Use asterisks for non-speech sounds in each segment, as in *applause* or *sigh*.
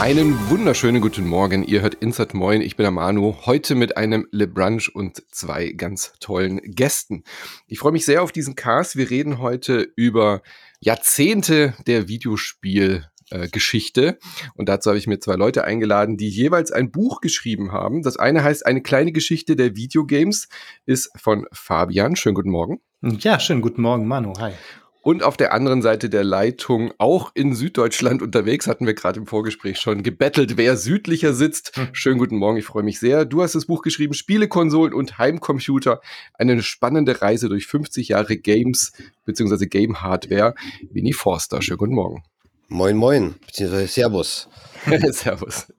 Einen wunderschönen guten Morgen. Ihr hört Insert Moin. Ich bin der Manu. Heute mit einem Le Brunch und zwei ganz tollen Gästen. Ich freue mich sehr auf diesen Cast. Wir reden heute über Jahrzehnte der Videospielgeschichte. Und dazu habe ich mir zwei Leute eingeladen, die jeweils ein Buch geschrieben haben. Das eine heißt Eine kleine Geschichte der Videogames, ist von Fabian. Schönen guten Morgen. Ja, schönen guten Morgen, Manu. Hi. Und auf der anderen Seite der Leitung, auch in Süddeutschland unterwegs, hatten wir gerade im Vorgespräch schon gebettelt, wer südlicher sitzt. Hm. Schönen guten Morgen, ich freue mich sehr. Du hast das Buch geschrieben, Spielekonsolen und Heimcomputer. Eine spannende Reise durch 50 Jahre Games bzw. Game Hardware. Winnie Forster, schönen guten Morgen. Moin, moin, beziehungsweise Servus. *laughs* Servus.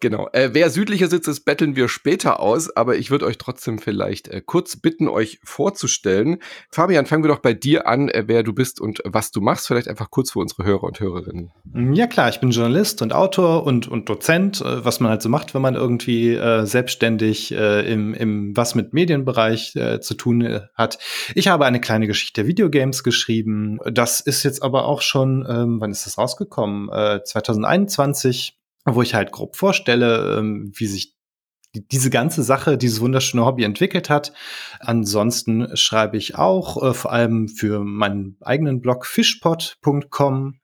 Genau. Äh, wer südlicher sitzt, das betteln wir später aus, aber ich würde euch trotzdem vielleicht äh, kurz bitten, euch vorzustellen. Fabian, fangen wir doch bei dir an, äh, wer du bist und was du machst. Vielleicht einfach kurz für unsere Hörer und Hörerinnen. Mm, ja klar, ich bin Journalist und Autor und, und Dozent, äh, was man halt so macht, wenn man irgendwie äh, selbstständig äh, im, im was mit Medienbereich zu tun hat. Ich habe eine kleine Geschichte der Videogames geschrieben. Das ist jetzt aber auch schon, ähm, wann ist das rausgekommen? 2021 wo ich halt grob vorstelle, ähm, wie sich diese ganze Sache, dieses wunderschöne Hobby entwickelt hat. Ansonsten schreibe ich auch äh, vor allem für meinen eigenen Blog fishpot.com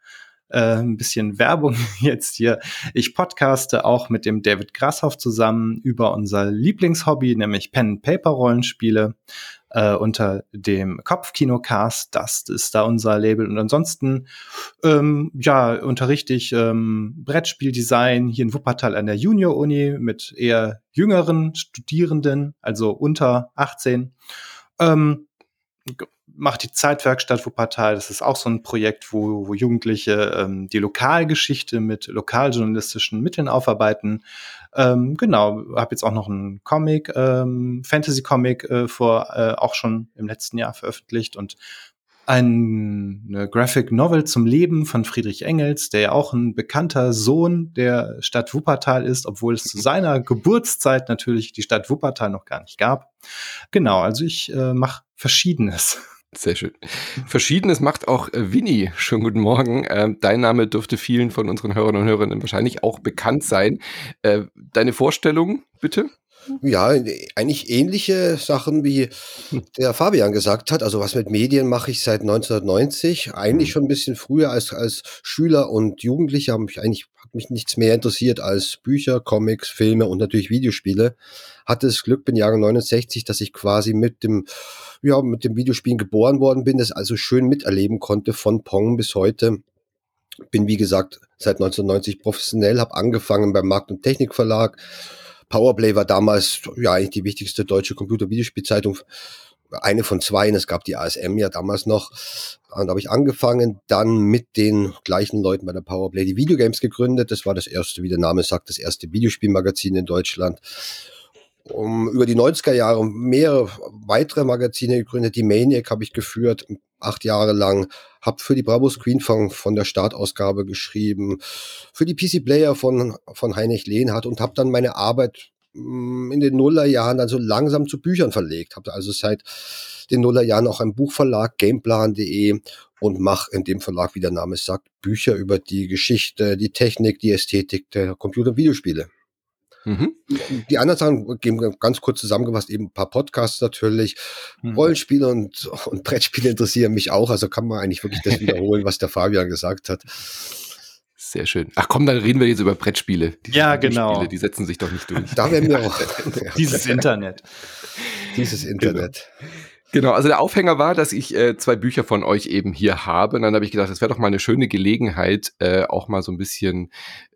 äh, ein bisschen Werbung *laughs* jetzt hier. Ich podcaste auch mit dem David Grashoff zusammen über unser Lieblingshobby, nämlich Pen-Paper-Rollenspiele äh, unter dem Kopfkinocast. Das ist da unser Label. Und ansonsten, ähm, ja, unterrichte ich ähm, Brettspieldesign hier in Wuppertal an der Junior-Uni mit eher jüngeren Studierenden, also unter 18. Ähm, macht die Zeitwerkstatt Wuppertal. Das ist auch so ein Projekt, wo, wo Jugendliche ähm, die Lokalgeschichte mit lokaljournalistischen Mitteln aufarbeiten. Ähm, genau, habe jetzt auch noch einen Comic, ähm, Fantasy-Comic äh, vor äh, auch schon im letzten Jahr veröffentlicht und eine Graphic Novel zum Leben von Friedrich Engels, der ja auch ein bekannter Sohn der Stadt Wuppertal ist, obwohl es zu seiner Geburtszeit natürlich die Stadt Wuppertal noch gar nicht gab. Genau, also ich äh, mache Verschiedenes. *laughs* Sehr schön. Verschiedenes macht auch äh, Winnie. Schönen guten Morgen. Ähm, dein Name dürfte vielen von unseren Hörern und Hörerinnen wahrscheinlich auch bekannt sein. Äh, deine Vorstellung, bitte? Ja, eigentlich ähnliche Sachen, wie der Fabian gesagt hat. Also was mit Medien mache ich seit 1990. Eigentlich mhm. schon ein bisschen früher als, als Schüler und Jugendlicher habe mich eigentlich mich nichts mehr interessiert als Bücher, Comics, Filme und natürlich Videospiele. Hatte das Glück, bin Jahre 69, dass ich quasi mit dem, ja, mit dem Videospielen geboren worden bin, das also schön miterleben konnte von Pong bis heute bin wie gesagt seit 1990 professionell, habe angefangen beim Markt- und Technikverlag, Powerplay war damals ja eigentlich die wichtigste deutsche Computer-Videospielzeitung. Eine von zwei, es gab die ASM ja damals noch. Und da habe ich angefangen, dann mit den gleichen Leuten bei der Powerplay die Videogames gegründet. Das war das erste, wie der Name sagt, das erste Videospielmagazin in Deutschland. Um, über die 90er Jahre mehrere weitere Magazine gegründet. Die Maniac habe ich geführt, acht Jahre lang. Habe für die Bravo Screen von, von der Startausgabe geschrieben, für die PC Player von, von Heinrich Lehnhardt und habe dann meine Arbeit in den Nullerjahren dann so langsam zu Büchern verlegt. Habe also seit den Nullerjahren auch einen Buchverlag, gameplan.de und mache in dem Verlag, wie der Name sagt, Bücher über die Geschichte, die Technik, die Ästhetik der Computer- und Videospiele. Mhm. Die anderen Sachen geben ganz kurz zusammengefasst, eben ein paar Podcasts natürlich. Mhm. Rollenspiele und, und Brettspiele interessieren mich auch, also kann man eigentlich wirklich das *laughs* wiederholen, was der Fabian gesagt hat. Sehr schön. Ach komm, dann reden wir jetzt über Brettspiele. Die ja, genau. Die setzen sich doch nicht durch. Da werden wir *laughs* auch. *laughs* Dieses Internet. Dieses Internet. Genau. Genau, also der Aufhänger war, dass ich äh, zwei Bücher von euch eben hier habe. Und dann habe ich gedacht, das wäre doch mal eine schöne Gelegenheit, äh, auch mal so ein bisschen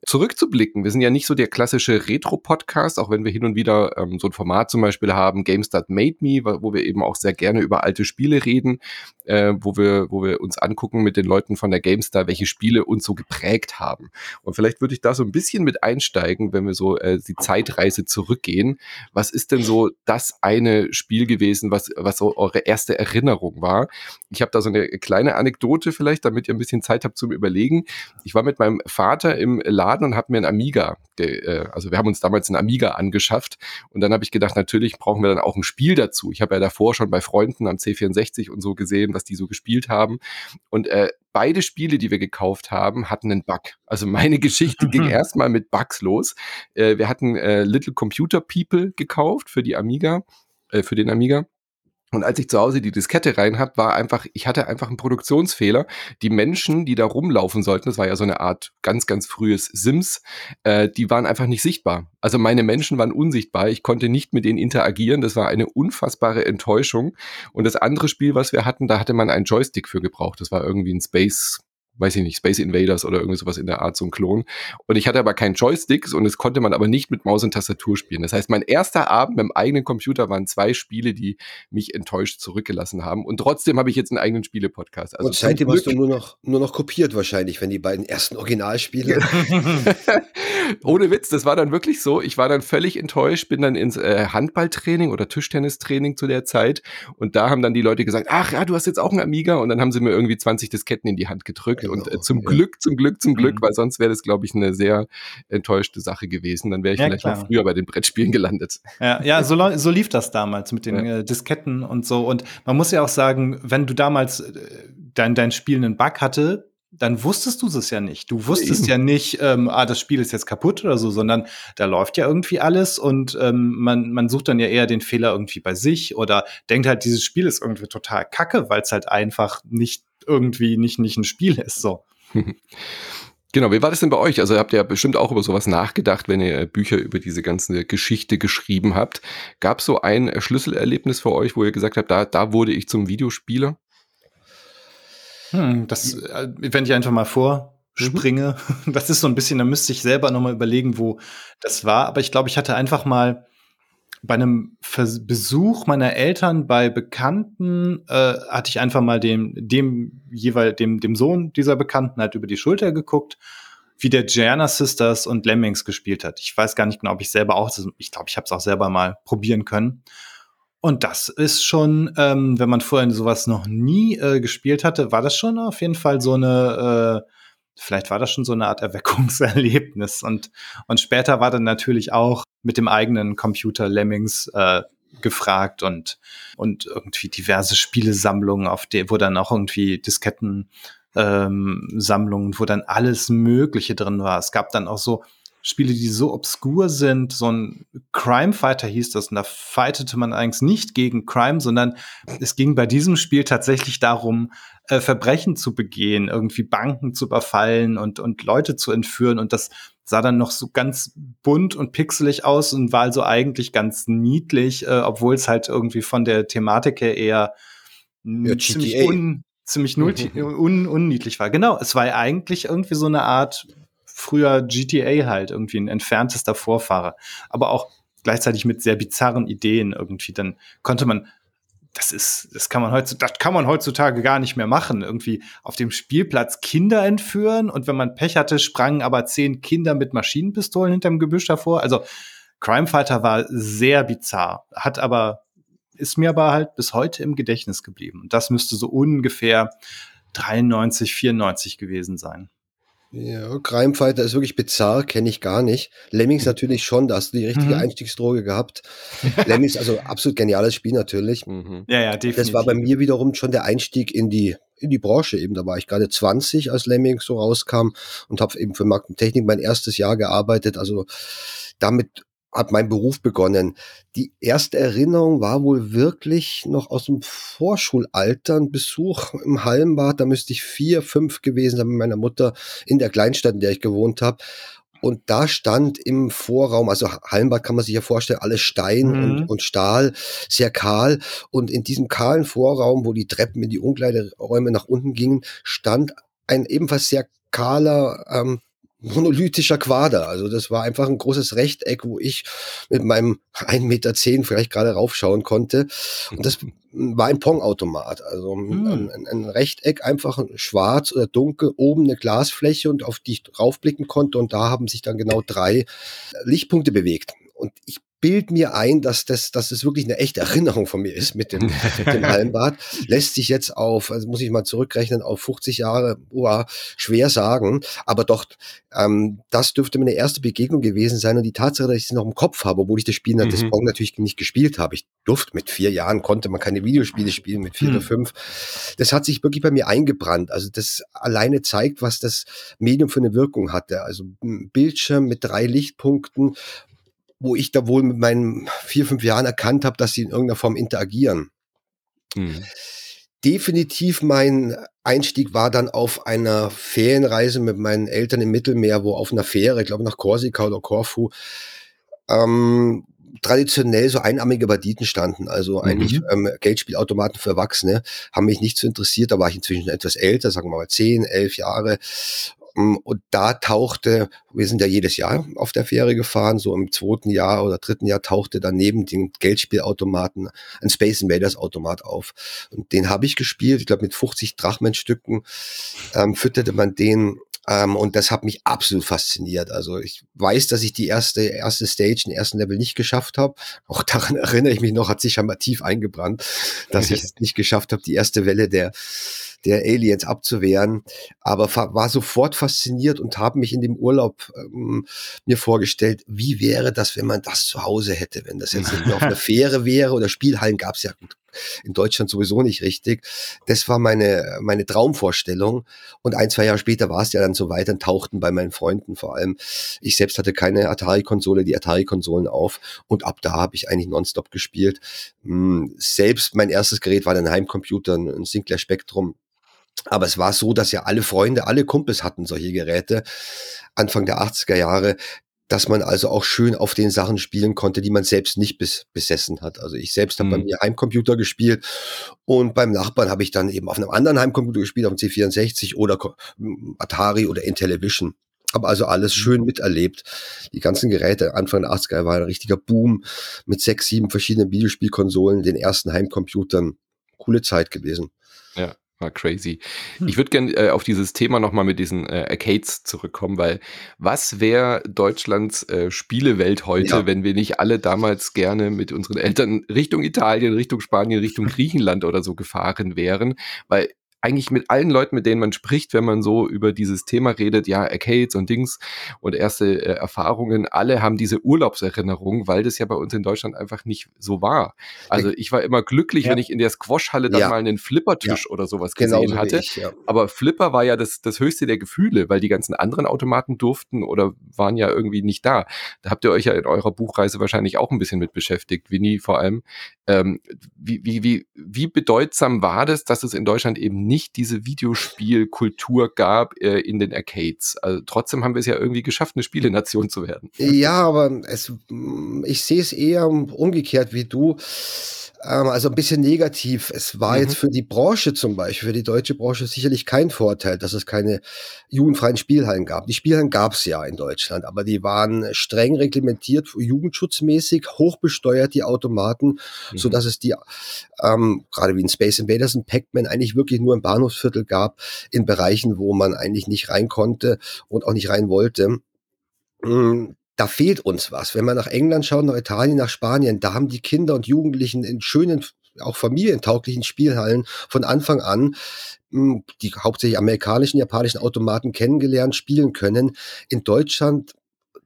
zurückzublicken. Wir sind ja nicht so der klassische Retro-Podcast, auch wenn wir hin und wieder ähm, so ein Format zum Beispiel haben, Games That Made Me, wo wir eben auch sehr gerne über alte Spiele reden, äh, wo wir, wo wir uns angucken mit den Leuten von der GameStar, welche Spiele uns so geprägt haben. Und vielleicht würde ich da so ein bisschen mit einsteigen, wenn wir so äh, die Zeitreise zurückgehen. Was ist denn so das eine Spiel gewesen, was, was so eure erste Erinnerung war? Ich habe da so eine kleine Anekdote vielleicht, damit ihr ein bisschen Zeit habt zum Überlegen. Ich war mit meinem Vater im Laden Laden und habe mir einen Amiga, äh, also wir haben uns damals einen Amiga angeschafft und dann habe ich gedacht, natürlich brauchen wir dann auch ein Spiel dazu. Ich habe ja davor schon bei Freunden am C64 und so gesehen, was die so gespielt haben und äh, beide Spiele, die wir gekauft haben, hatten einen Bug. Also meine *laughs* Geschichte ging erstmal mit Bugs los. Äh, wir hatten äh, Little Computer People gekauft für die Amiga, äh, für den Amiga. Und als ich zu Hause die Diskette rein hab, war einfach, ich hatte einfach einen Produktionsfehler. Die Menschen, die da rumlaufen sollten, das war ja so eine Art ganz, ganz frühes Sims, äh, die waren einfach nicht sichtbar. Also meine Menschen waren unsichtbar. Ich konnte nicht mit denen interagieren. Das war eine unfassbare Enttäuschung. Und das andere Spiel, was wir hatten, da hatte man einen Joystick für gebraucht. Das war irgendwie ein Space weiß ich nicht, Space Invaders oder irgendwie sowas in der Art, so ein Klon. Und ich hatte aber keinen Joysticks und es konnte man aber nicht mit Maus und Tastatur spielen. Das heißt, mein erster Abend mit dem eigenen Computer waren zwei Spiele, die mich enttäuscht zurückgelassen haben. Und trotzdem habe ich jetzt einen eigenen Spiele-Podcast. Also und seitdem hast du nur noch, nur noch kopiert wahrscheinlich, wenn die beiden ersten Originalspiele. *laughs* Ohne Witz, das war dann wirklich so. Ich war dann völlig enttäuscht, bin dann ins äh, Handballtraining oder Tischtennistraining zu der Zeit und da haben dann die Leute gesagt, ach ja, du hast jetzt auch einen Amiga und dann haben sie mir irgendwie 20 Disketten in die Hand gedrückt Genau, und äh, zum. Glück, zum Glück, zum Glück, mhm. weil sonst wäre das, glaube ich, eine sehr enttäuschte Sache gewesen. Dann wäre ich ja, vielleicht klar. noch früher bei den Brettspielen gelandet. Ja, ja so, so lief das damals mit den ja. äh, Disketten und so. Und man muss ja auch sagen, wenn du damals äh, dein, dein Spiel einen Bug hatte, dann wusstest du es ja nicht. Du wusstest ja nicht, ähm, ah, das Spiel ist jetzt kaputt oder so, sondern da läuft ja irgendwie alles und ähm, man, man sucht dann ja eher den Fehler irgendwie bei sich oder denkt halt, dieses Spiel ist irgendwie total kacke, weil es halt einfach nicht irgendwie nicht, nicht ein Spiel ist. So. *laughs* Genau, wie war das denn bei euch? Also habt ihr ja bestimmt auch über sowas nachgedacht, wenn ihr Bücher über diese ganze Geschichte geschrieben habt. Gab es so ein Schlüsselerlebnis für euch, wo ihr gesagt habt, da, da wurde ich zum Videospieler? Hm, das, äh, wenn ich einfach mal vorspringe, mhm. *laughs* das ist so ein bisschen, da müsste ich selber nochmal überlegen, wo das war. Aber ich glaube, ich hatte einfach mal bei einem Vers Besuch meiner Eltern bei Bekannten äh, hatte ich einfach mal dem, dem jeweil dem, dem Sohn dieser Bekannten halt über die Schulter geguckt, wie der Gianna Sisters und Lemmings gespielt hat. Ich weiß gar nicht genau, ob ich selber auch, ich glaube, ich habe es auch selber mal probieren können. Und das ist schon, ähm, wenn man vorher sowas noch nie äh, gespielt hatte, war das schon auf jeden Fall so eine äh, vielleicht war das schon so eine Art Erweckungserlebnis. Und, und später war dann natürlich auch mit dem eigenen Computer Lemmings äh, gefragt und, und irgendwie diverse Spielesammlungen, auf der, wo dann auch irgendwie Disketten ähm, Sammlungen, wo dann alles Mögliche drin war. Es gab dann auch so Spiele, die so obskur sind. So ein Crime Fighter hieß das. Und da fightete man eigentlich nicht gegen Crime, sondern es ging bei diesem Spiel tatsächlich darum, äh, Verbrechen zu begehen, irgendwie Banken zu überfallen und, und Leute zu entführen. Und das sah dann noch so ganz bunt und pixelig aus und war also eigentlich ganz niedlich, äh, obwohl es halt irgendwie von der Thematik her eher ja, ziemlich, un, ziemlich un, unniedlich war. Genau, es war eigentlich irgendwie so eine Art früher GTA halt, irgendwie ein entferntester Vorfahre. Aber auch gleichzeitig mit sehr bizarren Ideen irgendwie. Dann konnte man, das ist, das kann man heutzutage, das kann man heutzutage gar nicht mehr machen. Irgendwie auf dem Spielplatz Kinder entführen und wenn man Pech hatte, sprangen aber zehn Kinder mit Maschinenpistolen hinterm Gebüsch davor. Also Crime Fighter war sehr bizarr, hat aber, ist mir aber halt bis heute im Gedächtnis geblieben. Und das müsste so ungefähr 93, 94 gewesen sein. Ja, Crime Fighter ist wirklich bizarr, kenne ich gar nicht. Lemmings mhm. natürlich schon, da hast du die richtige mhm. Einstiegsdroge gehabt. *laughs* Lemmings, also absolut geniales Spiel natürlich. Mhm. Ja, ja, definitiv. Das war bei mir wiederum schon der Einstieg in die in die Branche eben. Da war ich gerade 20, als Lemmings so rauskam und habe eben für Markt und Technik mein erstes Jahr gearbeitet. Also damit hat mein Beruf begonnen. Die erste Erinnerung war wohl wirklich noch aus dem Vorschulalter, ein Besuch im Hallenbad, da müsste ich vier, fünf gewesen sein mit meiner Mutter in der Kleinstadt, in der ich gewohnt habe. Und da stand im Vorraum, also Hallenbad kann man sich ja vorstellen, alles Stein mhm. und, und Stahl, sehr kahl. Und in diesem kahlen Vorraum, wo die Treppen in die Umkleideräume nach unten gingen, stand ein ebenfalls sehr kahler ähm, monolithischer Quader. Also das war einfach ein großes Rechteck, wo ich mit meinem *laughs* 1,10 Meter vielleicht gerade raufschauen konnte. Und das war ein Pong-Automat. Also hm. ein, ein, Rechteck, einfach schwarz oder dunkel, oben eine Glasfläche und auf die ich raufblicken konnte. Und da haben sich dann genau drei Lichtpunkte bewegt. Und ich bild mir ein, dass das, dass es wirklich eine echte Erinnerung von mir ist mit dem, mit dem *laughs* Hallenbad. Lässt sich jetzt auf, also muss ich mal zurückrechnen, auf 50 Jahre, uah, schwer sagen. Aber doch, ähm, das dürfte meine erste Begegnung gewesen sein. Und die Tatsache, dass ich es noch im Kopf habe, obwohl ich das Spiel mhm. das Pong natürlich nicht gespielt habe. Ich durfte mit vier Jahren, konnte man keine Videospiele spielen, mit vier mhm. oder fünf. Das hat sich wirklich bei mir eingebrannt. Also das alleine zeigt, was das Medium für eine Wirkung hatte. Also ein Bildschirm mit drei Lichtpunkten, wo ich da wohl mit meinen vier, fünf Jahren erkannt habe, dass sie in irgendeiner Form interagieren. Mhm. Definitiv mein Einstieg war dann auf einer Ferienreise mit meinen Eltern im Mittelmeer, wo auf einer Fähre, ich glaube nach Korsika oder Korfu, ähm, traditionell so einarmige Banditen standen, also mhm. eigentlich ähm, Geldspielautomaten für Erwachsene, haben mich nicht so interessiert. Da war ich inzwischen etwas älter, sagen wir mal zehn, elf Jahre. Mm, und da tauchte, wir sind ja jedes Jahr auf der Fähre gefahren, so im zweiten Jahr oder dritten Jahr tauchte daneben den Geldspielautomaten ein Space Invaders Automat auf. Und den habe ich gespielt, ich glaube mit 50 Drachmenstücken ähm, fütterte man den ähm, und das hat mich absolut fasziniert. Also ich weiß, dass ich die erste, erste Stage, den ersten Level nicht geschafft habe. Auch daran *laughs* erinnere ich mich noch, hat sich scheinbar tief eingebrannt, dass ich *laughs* es nicht geschafft habe, die erste Welle der der Aliens abzuwehren, aber war sofort fasziniert und habe mich in dem Urlaub ähm, mir vorgestellt, wie wäre das, wenn man das zu Hause hätte, wenn das jetzt nicht nur auf einer *laughs* Fähre wäre oder Spielhallen gab es ja in Deutschland sowieso nicht richtig. Das war meine, meine Traumvorstellung. Und ein, zwei Jahre später war es ja dann so weit, dann tauchten bei meinen Freunden vor allem. Ich selbst hatte keine Atari-Konsole, die Atari-Konsolen auf. Und ab da habe ich eigentlich nonstop gespielt. Hm, selbst mein erstes Gerät war ein Heimcomputer, ein Sinclair Spectrum aber es war so, dass ja alle Freunde, alle Kumpels hatten solche Geräte Anfang der 80er Jahre, dass man also auch schön auf den Sachen spielen konnte, die man selbst nicht bis, besessen hat. Also ich selbst habe mhm. bei mir Heimcomputer gespielt und beim Nachbarn habe ich dann eben auf einem anderen Heimcomputer gespielt, auf dem C64 oder Atari oder Intellivision. Habe also alles mhm. schön miterlebt. Die ganzen Geräte Anfang der 80er war ein richtiger Boom mit sechs, sieben verschiedenen Videospielkonsolen, den ersten Heimcomputern. Coole Zeit gewesen. Ja. War crazy. Hm. Ich würde gerne äh, auf dieses Thema nochmal mit diesen äh, Arcades zurückkommen, weil was wäre Deutschlands äh, Spielewelt heute, ja. wenn wir nicht alle damals gerne mit unseren Eltern Richtung Italien, Richtung Spanien, Richtung *laughs* Griechenland oder so gefahren wären? Weil eigentlich mit allen Leuten, mit denen man spricht, wenn man so über dieses Thema redet, ja, Arcades und Dings und erste äh, Erfahrungen, alle haben diese Urlaubserinnerung, weil das ja bei uns in Deutschland einfach nicht so war. Also ich war immer glücklich, ja. wenn ich in der Squashhalle dann ja. mal einen Flippertisch ja. oder sowas gesehen genau so hatte. Ich, Aber Flipper war ja das, das höchste der Gefühle, weil die ganzen anderen Automaten durften oder waren ja irgendwie nicht da. Da habt ihr euch ja in eurer Buchreise wahrscheinlich auch ein bisschen mit beschäftigt, Winnie vor allem. Ähm, wie, wie, wie, wie bedeutsam war das, dass es in Deutschland eben nicht diese Videospielkultur gab äh, in den Arcades. Also, trotzdem haben wir es ja irgendwie geschafft, eine Spielenation zu werden. Ja, aber es, ich sehe es eher umgekehrt wie du. Ähm, also ein bisschen negativ. Es war mhm. jetzt für die Branche zum Beispiel, für die deutsche Branche sicherlich kein Vorteil, dass es keine jugendfreien Spielhallen gab. Die Spielhallen gab es ja in Deutschland, aber die waren streng reglementiert, jugendschutzmäßig, hochbesteuert, die Automaten, mhm. so dass es die, ähm, gerade wie in Space Invaders und Pac-Man, eigentlich wirklich nur im Bahnhofsviertel gab, in Bereichen, wo man eigentlich nicht rein konnte und auch nicht rein wollte. Mm, da fehlt uns was. Wenn man nach England schaut, nach Italien, nach Spanien, da haben die Kinder und Jugendlichen in schönen, auch familientauglichen Spielhallen von Anfang an hm, die hauptsächlich amerikanischen, japanischen Automaten kennengelernt, spielen können. In Deutschland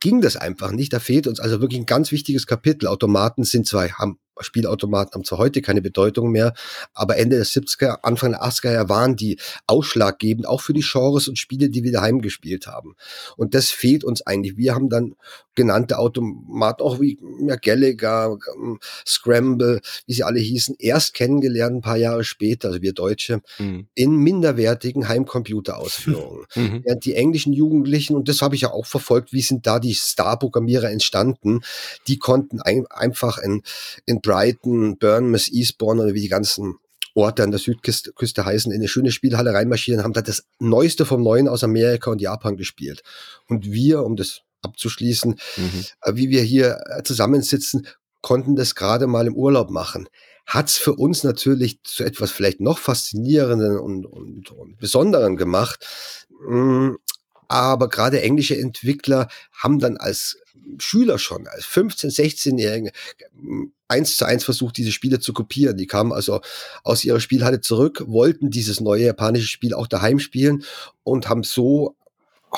ging das einfach nicht. Da fehlt uns also wirklich ein ganz wichtiges Kapitel. Automaten sind zwar, haben Spielautomaten haben zwar heute keine Bedeutung mehr, aber Ende der 70er, Anfang der 80er Jahre waren die ausschlaggebend, auch für die Genres und Spiele, die wir daheim gespielt haben. Und das fehlt uns eigentlich. Wir haben dann genannte Automaten, auch wie ja, Gallagher, ähm, Scramble, wie sie alle hießen, erst kennengelernt ein paar Jahre später, also wir Deutsche, mhm. in minderwertigen Heimcomputerausführungen. *laughs* Mhm. Während die englischen Jugendlichen, und das habe ich ja auch verfolgt, wie sind da die Star-Programmierer entstanden, die konnten ein, einfach in, in Brighton, Bournemouth, Eastbourne oder wie die ganzen Orte an der Südküste heißen, in eine schöne Spielhalle reinmarschieren, haben da das Neueste vom Neuen aus Amerika und Japan gespielt. Und wir, um das abzuschließen, mhm. Äh, wie wir hier äh, zusammensitzen, konnten das gerade mal im Urlaub machen. Hat's für uns natürlich zu etwas vielleicht noch faszinierenden und, und, und besonderen gemacht. Aber gerade englische Entwickler haben dann als Schüler schon, als 15-, 16-Jährige, eins zu eins versucht, diese Spiele zu kopieren. Die kamen also aus ihrer Spielhalle zurück, wollten dieses neue japanische Spiel auch daheim spielen und haben so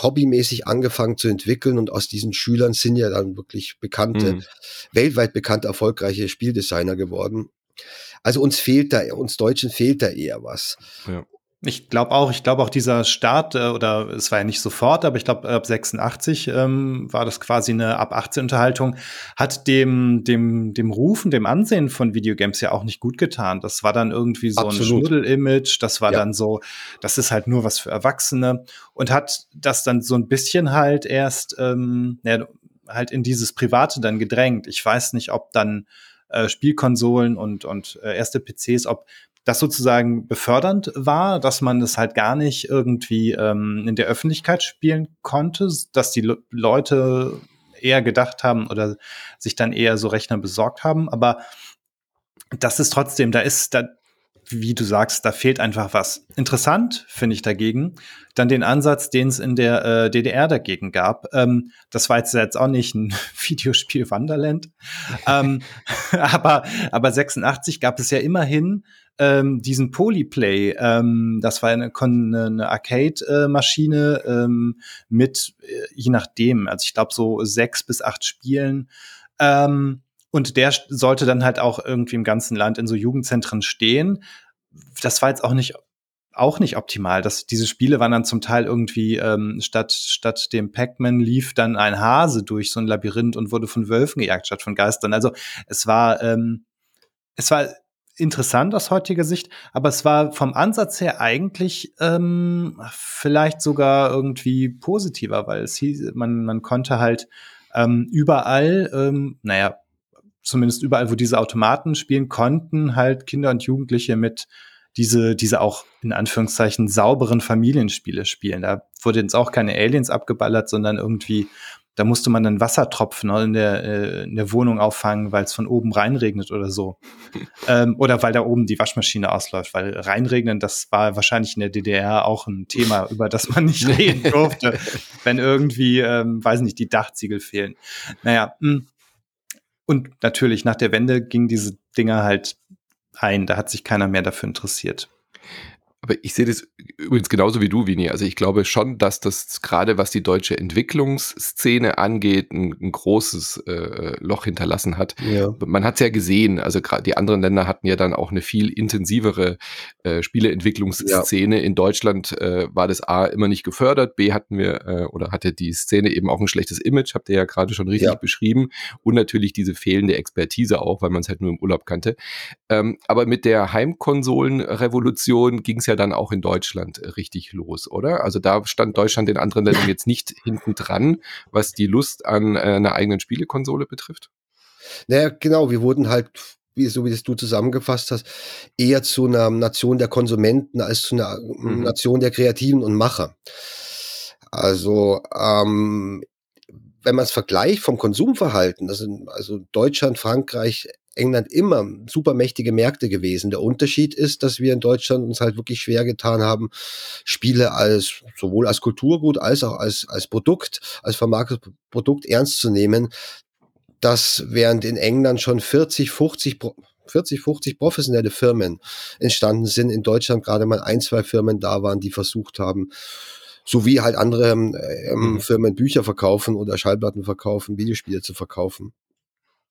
hobbymäßig angefangen zu entwickeln und aus diesen Schülern sind ja dann wirklich bekannte, mhm. weltweit bekannte, erfolgreiche Spieldesigner geworden. Also uns fehlt da, uns Deutschen fehlt da eher was. Ja. Ich glaube auch, ich glaube auch dieser Start, äh, oder es war ja nicht sofort, aber ich glaube ab 86 ähm, war das quasi eine ab 18 Unterhaltung, hat dem, dem, dem Rufen, dem Ansehen von Videogames ja auch nicht gut getan. Das war dann irgendwie so Absolut. ein Schmuddel-Image, das war ja. dann so, das ist halt nur was für Erwachsene und hat das dann so ein bisschen halt erst, ähm, ja, halt in dieses Private dann gedrängt. Ich weiß nicht, ob dann äh, Spielkonsolen und, und äh, erste PCs, ob das sozusagen befördernd war, dass man es halt gar nicht irgendwie ähm, in der Öffentlichkeit spielen konnte, dass die Le Leute eher gedacht haben oder sich dann eher so Rechner besorgt haben. Aber das ist trotzdem, da ist, da, wie du sagst, da fehlt einfach was. Interessant finde ich dagegen dann den Ansatz, den es in der äh, DDR dagegen gab. Ähm, das war jetzt, auch nicht ein *laughs* Videospiel Wonderland, ähm, *laughs* aber, aber 86 gab es ja immerhin ähm, diesen Polyplay. Ähm, das war eine, eine Arcade-Maschine ähm, mit, äh, je nachdem, also ich glaube so sechs bis acht Spielen. Ähm, und der sollte dann halt auch irgendwie im ganzen Land in so Jugendzentren stehen. Das war jetzt auch nicht auch nicht optimal. Das, diese Spiele waren dann zum Teil irgendwie, ähm, statt, statt dem Pac-Man lief dann ein Hase durch so ein Labyrinth und wurde von Wölfen gejagt statt von Geistern. Also es war, ähm, es war interessant aus heutiger Sicht, aber es war vom Ansatz her eigentlich ähm, vielleicht sogar irgendwie positiver, weil es hieß, man, man konnte halt ähm, überall, ähm, naja, zumindest überall, wo diese Automaten spielen konnten, halt Kinder und Jugendliche mit diese, diese auch in Anführungszeichen sauberen Familienspiele spielen. Da wurde jetzt auch keine Aliens abgeballert, sondern irgendwie da musste man dann Wassertropfen in der, äh, in der Wohnung auffangen, weil es von oben reinregnet oder so. *laughs* ähm, oder weil da oben die Waschmaschine ausläuft, weil reinregnen, das war wahrscheinlich in der DDR auch ein Thema, *laughs* über das man nicht reden durfte, wenn irgendwie, ähm, weiß nicht, die Dachziegel fehlen. Naja, mh. Und natürlich nach der Wende gingen diese Dinger halt ein, da hat sich keiner mehr dafür interessiert. Aber ich sehe das übrigens genauso wie du, Vini. Also ich glaube schon, dass das gerade was die deutsche Entwicklungsszene angeht, ein, ein großes äh, Loch hinterlassen hat. Ja. Man hat es ja gesehen, also gerade die anderen Länder hatten ja dann auch eine viel intensivere äh, Spieleentwicklungsszene. Ja. In Deutschland äh, war das A immer nicht gefördert, B hatten wir äh, oder hatte die Szene eben auch ein schlechtes Image, habt ihr ja gerade schon richtig ja. beschrieben. Und natürlich diese fehlende Expertise auch, weil man es halt nur im Urlaub kannte. Ähm, aber mit der Heimkonsolenrevolution ging es ja dann auch in Deutschland äh, richtig los, oder? Also da stand Deutschland den anderen Ländern jetzt nicht hinten dran, was die Lust an äh, einer eigenen Spielekonsole betrifft? Naja, genau, wir wurden halt wie, so wie das du zusammengefasst hast, eher zu einer Nation der Konsumenten als zu einer mhm. Nation der Kreativen und Macher. Also ähm, wenn man es vergleicht vom Konsumverhalten, das sind also Deutschland, Frankreich, England immer supermächtige Märkte gewesen. Der Unterschied ist, dass wir in Deutschland uns halt wirklich schwer getan haben, Spiele als sowohl als Kulturgut als auch als, als Produkt, als vermarktetes Produkt ernst zu nehmen. Das während in England schon 40, 50 40, 50 professionelle Firmen entstanden sind, in Deutschland gerade mal ein, zwei Firmen da waren, die versucht haben, so wie halt andere ähm, mhm. Firmen Bücher verkaufen oder Schallplatten verkaufen, Videospiele zu verkaufen.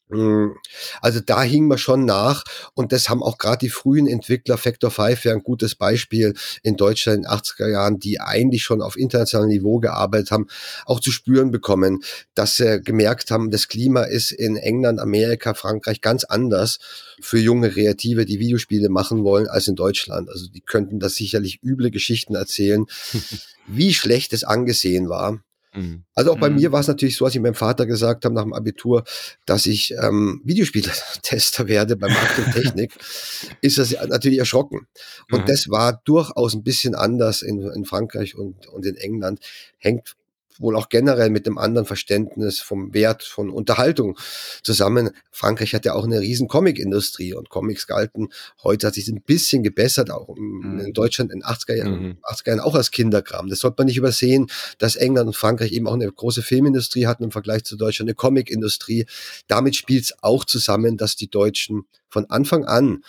Hm, also da hing man schon nach und das haben auch gerade die frühen Entwickler, Factor 5 wäre ein gutes Beispiel in Deutschland in den 80er Jahren, die eigentlich schon auf internationalem Niveau gearbeitet haben, auch zu spüren bekommen, dass sie gemerkt haben, das Klima ist in England, Amerika, Frankreich ganz anders für junge Kreative, die Videospiele machen wollen, als in Deutschland. Also die könnten da sicherlich üble Geschichten erzählen, *laughs* wie schlecht es angesehen war Mhm. Also auch bei mhm. mir war es natürlich so, als ich meinem Vater gesagt habe nach dem Abitur, dass ich ähm, Videospieltester *laughs* werde bei Markt und Technik, *laughs* ist das natürlich erschrocken. Und mhm. das war durchaus ein bisschen anders in, in Frankreich und, und in England. Hängt wohl auch generell mit einem anderen Verständnis vom Wert von Unterhaltung zusammen. Frankreich hat ja auch eine riesen Comic-Industrie und Comics galten, heute hat sich ein bisschen gebessert, auch in mhm. Deutschland in 80er Jahren, mhm. 80er Jahren auch als Kinderkram. Das sollte man nicht übersehen, dass England und Frankreich eben auch eine große Filmindustrie hatten im Vergleich zu Deutschland, eine Comic-Industrie. Damit spielt es auch zusammen, dass die Deutschen von Anfang an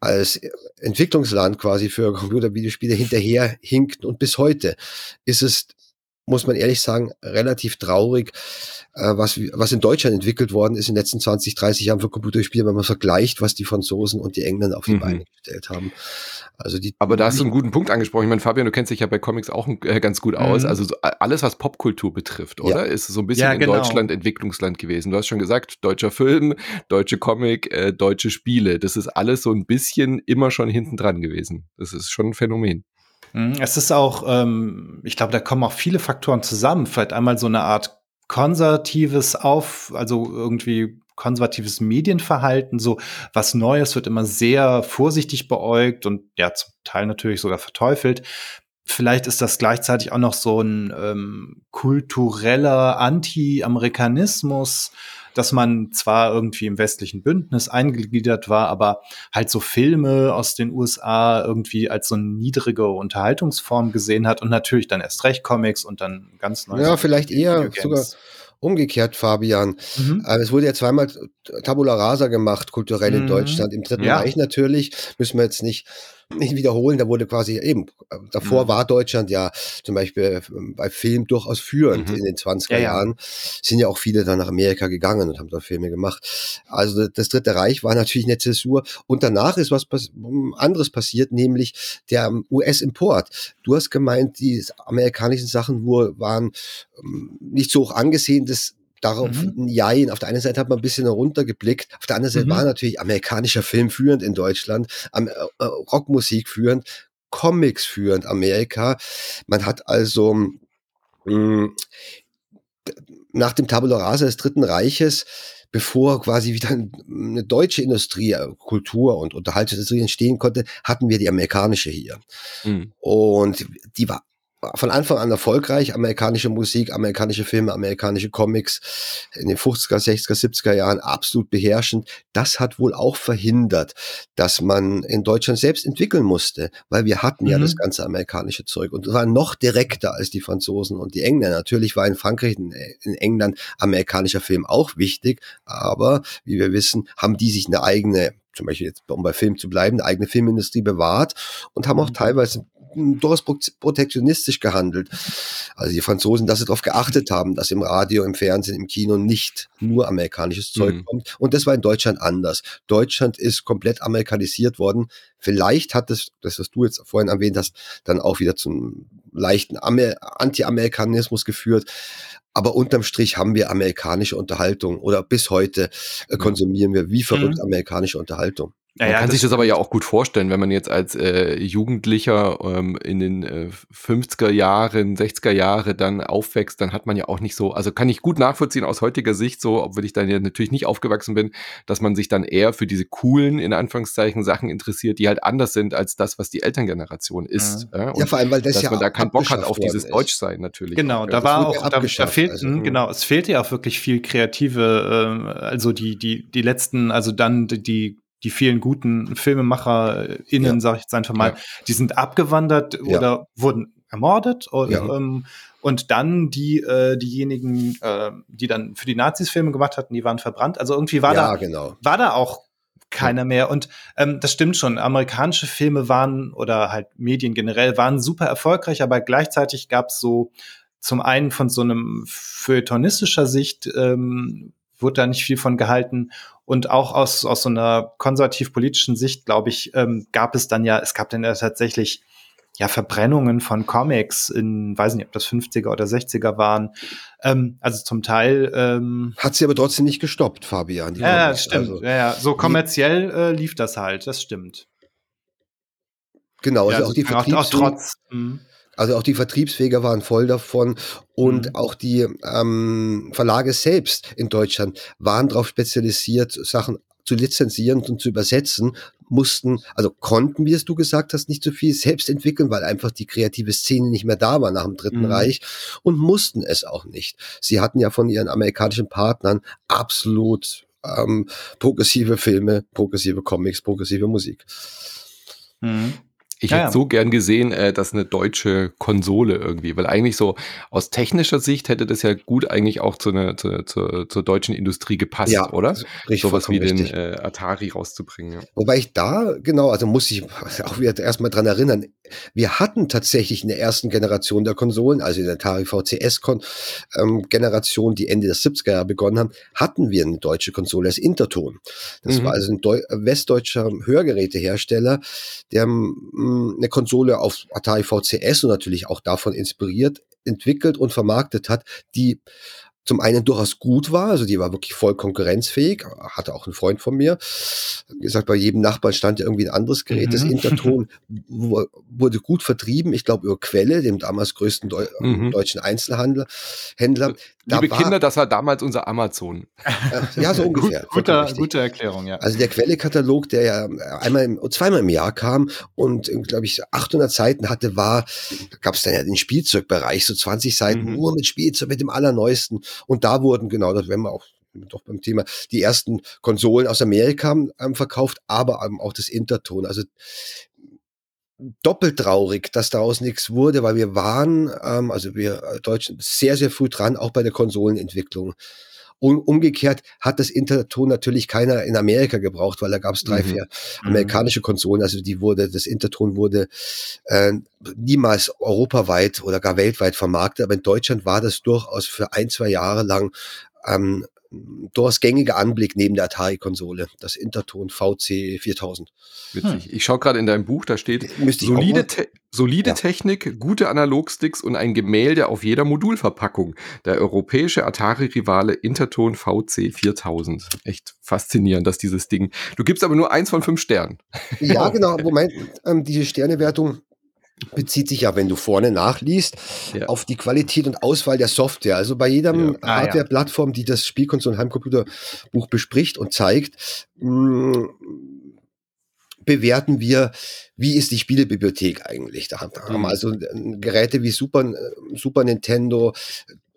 als Entwicklungsland quasi für Computervideospiele hinterher hinkten und bis heute ist es muss man ehrlich sagen, relativ traurig, äh, was, was in Deutschland entwickelt worden ist in den letzten 20, 30 Jahren für Computerspiele, wenn man vergleicht, was die Franzosen und die Engländer auf die mhm. Beine gestellt haben. Also die, Aber da hast du einen guten Punkt angesprochen. Ich meine, Fabian, du kennst dich ja bei Comics auch äh, ganz gut aus. Mhm. Also so, alles, was Popkultur betrifft, oder? Ja. Ist so ein bisschen ja, genau. in Deutschland Entwicklungsland gewesen. Du hast schon gesagt, deutscher Film, deutsche Comic, äh, deutsche Spiele. Das ist alles so ein bisschen immer schon hinten dran gewesen. Das ist schon ein Phänomen. Mhm, es ist auch, ähm, ich glaube, da kommen auch viele Faktoren zusammen. Vielleicht einmal so eine Art konservatives Auf, also irgendwie konservatives Medienverhalten, so was Neues wird immer sehr vorsichtig beäugt und ja, zum Teil natürlich sogar verteufelt. Vielleicht ist das gleichzeitig auch noch so ein ähm, kultureller Anti-Amerikanismus, dass man zwar irgendwie im westlichen Bündnis eingegliedert war, aber halt so Filme aus den USA irgendwie als so eine niedrige Unterhaltungsform gesehen hat und natürlich dann erst recht Comics und dann ganz neu. Ja, vielleicht eher sogar umgekehrt, Fabian. Mhm. Äh, es wurde ja zweimal Tabula Rasa gemacht, kulturell in mhm. Deutschland. Im Dritten ja. Reich natürlich, müssen wir jetzt nicht nicht wiederholen, da wurde quasi eben, davor mhm. war Deutschland ja zum Beispiel ähm, bei Film durchaus führend mhm. in den 20er ja, Jahren. Sind ja auch viele dann nach Amerika gegangen und haben dort Filme gemacht. Also das Dritte Reich war natürlich eine Zäsur und danach ist was anderes passiert, nämlich der ähm, US-Import. Du hast gemeint, die amerikanischen Sachen waren ähm, nicht so hoch angesehen, das darauf mhm. Jein. Auf der einen Seite hat man ein bisschen heruntergeblickt, auf der anderen Seite mhm. war natürlich amerikanischer Film führend in Deutschland, äh, äh, Rockmusik führend, Comics führend Amerika. Man hat also mh, hm, nach dem Tabula Rasa des Dritten Reiches bevor quasi wieder eine deutsche Industrie, äh, Kultur und Unterhaltungsindustrie entstehen konnte, hatten wir die amerikanische hier. Mhm. Und die war von Anfang an erfolgreich. Amerikanische Musik, amerikanische Filme, amerikanische Comics in den 50er, 60er, 70er Jahren absolut beherrschend. Das hat wohl auch verhindert, dass man in Deutschland selbst entwickeln musste, weil wir hatten mhm. ja das ganze amerikanische Zeug und war noch direkter als die Franzosen und die Engländer. Natürlich war in Frankreich, in England amerikanischer Film auch wichtig, aber wie wir wissen, haben die sich eine eigene zum Beispiel jetzt, um bei Film zu bleiben, eine eigene Filmindustrie bewahrt und haben auch mhm. teilweise durchaus protektionistisch gehandelt. Also die Franzosen, dass sie darauf geachtet haben, dass im Radio, im Fernsehen, im Kino nicht nur amerikanisches Zeug mhm. kommt. Und das war in Deutschland anders. Deutschland ist komplett amerikanisiert worden. Vielleicht hat es, das, was du jetzt vorhin erwähnt hast, dann auch wieder zum leichten Anti-Amerikanismus geführt. Aber unterm Strich haben wir amerikanische Unterhaltung oder bis heute äh, konsumieren wir wie verrückt mhm. amerikanische Unterhaltung. Man ja, kann sich das aber ja auch gut vorstellen, wenn man jetzt als äh, Jugendlicher ähm, in den äh, 50er Jahren, 60er Jahre dann aufwächst, dann hat man ja auch nicht so, also kann ich gut nachvollziehen aus heutiger Sicht, so, obwohl ich dann ja natürlich nicht aufgewachsen bin, dass man sich dann eher für diese coolen, in Anführungszeichen, Sachen interessiert, die halt anders sind als das, was die Elterngeneration ist. Ja, ja, ja vor allem, weil das dass ja man da keinen Bock hat auf dieses ist. Deutschsein natürlich. Genau, da war auch, da, da fehlt, also, hm, genau, es fehlte ja auch wirklich viel kreative, äh, also die, die, die letzten, also dann die die vielen guten FilmemacherInnen, ja. sage ich jetzt einfach mal, ja. die sind abgewandert ja. oder wurden ermordet und, ähm, und dann die äh, diejenigen, äh, die dann für die Nazis Filme gemacht hatten, die waren verbrannt. Also irgendwie war da genau. war da auch keiner mehr. Und ähm, das stimmt schon. Amerikanische Filme waren oder halt Medien generell waren super erfolgreich, aber gleichzeitig gab es so zum einen von so einem feuilletonistischer Sicht ähm, wurde da nicht viel von gehalten. Und auch aus, aus so einer konservativ-politischen Sicht, glaube ich, ähm, gab es dann ja, es gab dann ja tatsächlich ja Verbrennungen von Comics in, weiß nicht, ob das 50er oder 60er waren. Ähm, also zum Teil. Ähm, Hat sie aber trotzdem nicht gestoppt, Fabian. ja, Comics. stimmt. Also, ja, ja. So kommerziell äh, lief das halt, das stimmt. Genau, also ja, auch die Vertriebs auch, auch trotz. Mh. Also auch die Vertriebswege waren voll davon und mhm. auch die ähm, Verlage selbst in Deutschland waren darauf spezialisiert, Sachen zu lizenzieren und zu übersetzen, mussten, also konnten, wie es du gesagt hast, nicht so viel selbst entwickeln, weil einfach die kreative Szene nicht mehr da war nach dem Dritten mhm. Reich und mussten es auch nicht. Sie hatten ja von ihren amerikanischen Partnern absolut ähm, progressive Filme, progressive Comics, progressive Musik. Mhm. Ich ja, hätte so gern gesehen, äh, dass eine deutsche Konsole irgendwie, weil eigentlich so aus technischer Sicht hätte das ja gut eigentlich auch zu einer, zu, zu, zur deutschen Industrie gepasst, ja, oder? Richtig, Sowas wie richtig. den äh, Atari rauszubringen. Ja. Wobei ich da, genau, also muss ich *laughs* auch wieder erstmal dran erinnern, wir hatten tatsächlich in der ersten Generation der Konsolen, also in der Atari VCS-Generation, ähm, die Ende der 70er Jahre begonnen haben, hatten wir eine deutsche Konsole als Interton. Das mhm. war also ein Deu westdeutscher Hörgerätehersteller, der eine Konsole auf Atari VCS und natürlich auch davon inspiriert entwickelt und vermarktet hat, die zum einen durchaus gut war, also die war wirklich voll konkurrenzfähig, hatte auch ein Freund von mir, gesagt, bei jedem Nachbarn stand ja irgendwie ein anderes Gerät, mhm. das Interton *laughs* wurde gut vertrieben, ich glaube über Quelle, dem damals größten Deu mhm. deutschen Einzelhändler. Händler. Da Liebe war, Kinder, das war damals unser Amazon. Äh, ja, so *laughs* ungefähr. Gut, guter, gute Erklärung, ja. Also der Quelle-Katalog, der ja einmal, im, zweimal im Jahr kam und, glaube ich, 800 Seiten hatte, war, da gab es dann ja den Spielzeugbereich, so 20 Seiten mhm. nur mit Spielzeug, mit dem Allerneuesten. Und da wurden, genau, das werden wir auch doch beim Thema, die ersten Konsolen aus Amerika ähm, verkauft, aber ähm, auch das Interton. Also doppelt traurig, dass daraus nichts wurde, weil wir waren, ähm, also wir äh, Deutschen, sehr, sehr früh dran, auch bei der Konsolenentwicklung. Um, umgekehrt hat das Interton natürlich keiner in Amerika gebraucht, weil da gab es drei, mhm. vier mhm. amerikanische Konsolen. Also die wurde, das Interton wurde äh, niemals europaweit oder gar weltweit vermarktet, aber in Deutschland war das durchaus für ein, zwei Jahre lang ähm, durchaus gängiger Anblick neben der Atari-Konsole, das Interton VC 4000. Witzig. Hm. Ich schaue gerade in deinem Buch, da steht solide, te solide ja. Technik, gute Analogsticks und ein Gemälde auf jeder Modulverpackung. Der europäische Atari-Rivale Interton VC 4000. Echt faszinierend, dass dieses Ding. Du gibst aber nur eins von fünf Sternen. Ja, *laughs* genau. Moment, ähm, diese Sternewertung bezieht sich ja, wenn du vorne nachliest, ja. auf die Qualität und Auswahl der Software. Also bei jedem ja. ah, Hardware-Plattform, die das Spielkonsole- und Heimcomputerbuch bespricht und zeigt, mh, mm, bewerten wir, wie ist die Spielebibliothek eigentlich. Da haben wir mhm. also Geräte wie Super, Super Nintendo,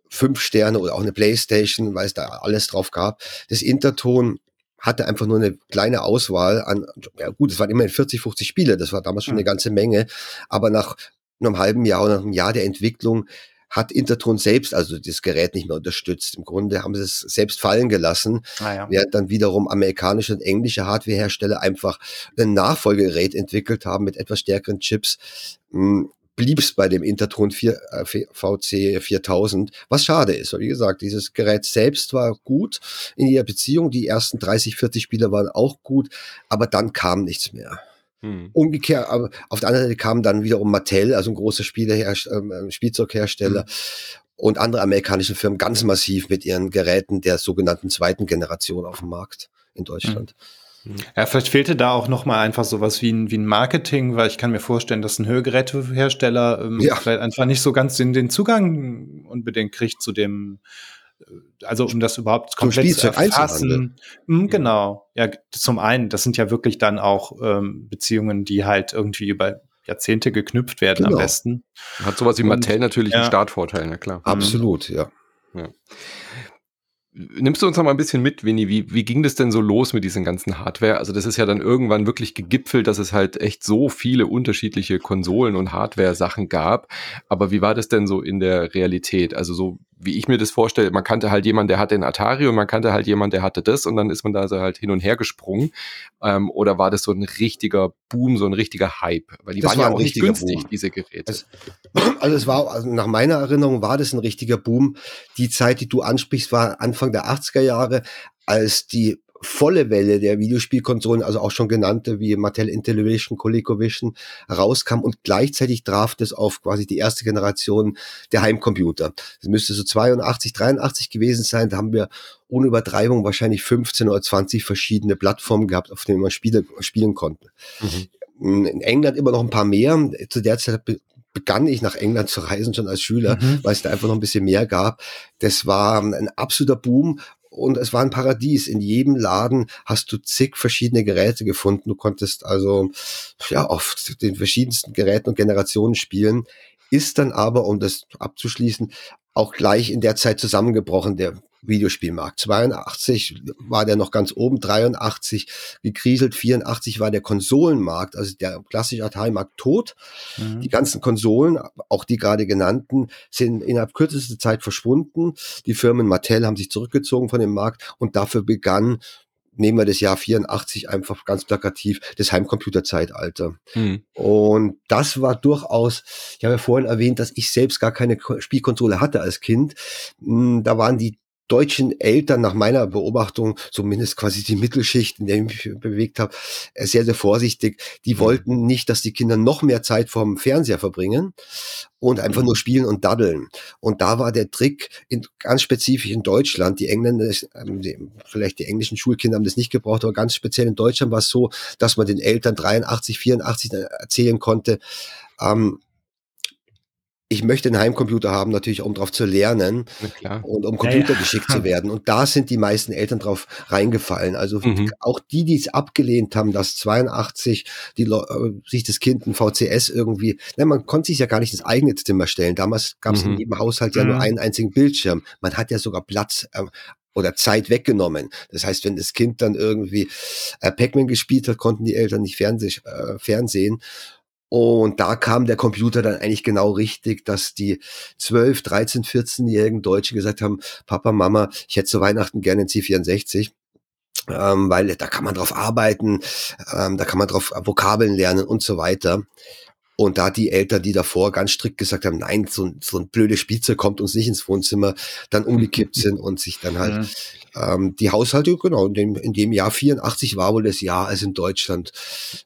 fünf Sterne oder auch eine Playstation, weil es da alles drauf gab. Das Interton hatte einfach nur eine kleine Auswahl an, ja gut, es waren immerhin 40, 50 Spiele, das war damals schon eine ganze Menge, aber nach einem halben Jahr oder nach einem Jahr der Entwicklung hat Interton selbst also das Gerät nicht mehr unterstützt. Im Grunde haben sie es selbst fallen gelassen, ah, ja. während dann wiederum amerikanische und englische Hardwarehersteller einfach ein Nachfolgegerät entwickelt haben mit etwas stärkeren Chips. Hm, blieb es bei dem Intertron 4, äh, VC 4000, was schade ist. Wie gesagt, dieses Gerät selbst war gut in ihrer Beziehung. Die ersten 30, 40 Spieler waren auch gut, aber dann kam nichts mehr. Hm. Umgekehrt, aber auf der anderen Seite kam dann wiederum Mattel, also ein großer Spielehersteller, äh, Spielzeughersteller, hm. und andere amerikanische Firmen ganz massiv mit ihren Geräten der sogenannten zweiten Generation auf dem Markt in Deutschland. Hm. Ja, vielleicht fehlte da auch noch mal einfach sowas wie ein, wie ein Marketing, weil ich kann mir vorstellen, dass ein Hörgerätehersteller ähm, ja. vielleicht einfach nicht so ganz den, den Zugang unbedingt kriegt zu dem, äh, also um das überhaupt komplett zu erfassen. Mhm, genau. Ja, zum einen, das sind ja wirklich dann auch ähm, Beziehungen, die halt irgendwie über Jahrzehnte geknüpft werden genau. am besten. Hat sowas wie Mattel natürlich ja. einen Startvorteil, na klar. Absolut, ja. ja. Nimmst du uns noch mal ein bisschen mit, Winnie? Wie, wie ging das denn so los mit diesen ganzen Hardware? Also das ist ja dann irgendwann wirklich gegipfelt, dass es halt echt so viele unterschiedliche Konsolen und Hardware-Sachen gab. Aber wie war das denn so in der Realität? Also so wie ich mir das vorstelle, man kannte halt jemanden, der hatte einen Atari und man kannte halt jemanden, der hatte das und dann ist man da so halt hin und her gesprungen. Ähm, oder war das so ein richtiger Boom, so ein richtiger Hype? Weil die das waren war ja auch nicht günstig, Boom. diese Geräte. Es, also es war, also nach meiner Erinnerung war das ein richtiger Boom. Die Zeit, die du ansprichst, war Anfang der 80er Jahre, als die volle Welle der Videospielkonsolen, also auch schon genannte wie Mattel Intellivision, ColecoVision, rauskam und gleichzeitig traf das auf quasi die erste Generation der Heimcomputer. Das müsste so 82, 83 gewesen sein. Da haben wir ohne Übertreibung wahrscheinlich 15 oder 20 verschiedene Plattformen gehabt, auf denen man Spiele spielen konnte. Mhm. In England immer noch ein paar mehr. Zu der Zeit begann ich nach England zu reisen, schon als Schüler, mhm. weil es da einfach noch ein bisschen mehr gab. Das war ein absoluter Boom und es war ein Paradies. In jedem Laden hast du zig verschiedene Geräte gefunden. Du konntest also ja auf den verschiedensten Geräten und Generationen spielen. Ist dann aber, um das abzuschließen, auch gleich in der Zeit zusammengebrochen, der Videospielmarkt. 82 war der noch ganz oben, 83 gekriselt, 84 war der Konsolenmarkt, also der klassische Atari-Markt tot. Mhm. Die ganzen Konsolen, auch die gerade genannten, sind innerhalb kürzester Zeit verschwunden. Die Firmen Mattel haben sich zurückgezogen von dem Markt und dafür begann nehmen wir das Jahr 84 einfach ganz plakativ, das Heimcomputerzeitalter. Mhm. Und das war durchaus, ich habe ja vorhin erwähnt, dass ich selbst gar keine Spielkonsole hatte als Kind. Hm, da waren die deutschen Eltern nach meiner Beobachtung, zumindest quasi die Mittelschicht, in der ich mich bewegt habe, äh, sehr, sehr vorsichtig. Die mhm. wollten nicht, dass die Kinder noch mehr Zeit vorm Fernseher verbringen und einfach nur spielen und daddeln. Und da war der Trick in, ganz spezifisch in Deutschland. Die Engländer, ähm, vielleicht die englischen Schulkinder haben das nicht gebraucht, aber ganz speziell in Deutschland war es so, dass man den Eltern 83, 84 erzählen konnte, ähm, ich möchte einen Heimcomputer haben, natürlich, um darauf zu lernen und um computergeschickt ja, ja. zu *laughs* werden. Und da sind die meisten Eltern drauf reingefallen. Also mhm. auch die, die es abgelehnt haben, dass 82 die äh, sich das Kind ein VCS irgendwie, ne, man konnte sich ja gar nicht ins eigene Zimmer stellen. Damals gab es mhm. in jedem Haushalt ja mhm. nur einen einzigen Bildschirm. Man hat ja sogar Platz äh, oder Zeit weggenommen. Das heißt, wenn das Kind dann irgendwie äh, Pac-Man gespielt hat, konnten die Eltern nicht Fernseh, äh, Fernsehen. Und da kam der Computer dann eigentlich genau richtig, dass die 12, 13, 14-jährigen Deutsche gesagt haben, Papa, Mama, ich hätte zu Weihnachten gerne einen C64. Ähm, weil da kann man drauf arbeiten, ähm, da kann man drauf Vokabeln lernen und so weiter. Und da die Eltern, die davor ganz strikt gesagt haben, nein, so, ein, so ein blödes Spielzeug kommt uns nicht ins Wohnzimmer, dann umgekippt *laughs* sind und sich dann halt ja. ähm, die Haushalte, genau, in dem, in dem Jahr 84 war wohl das Jahr, als in Deutschland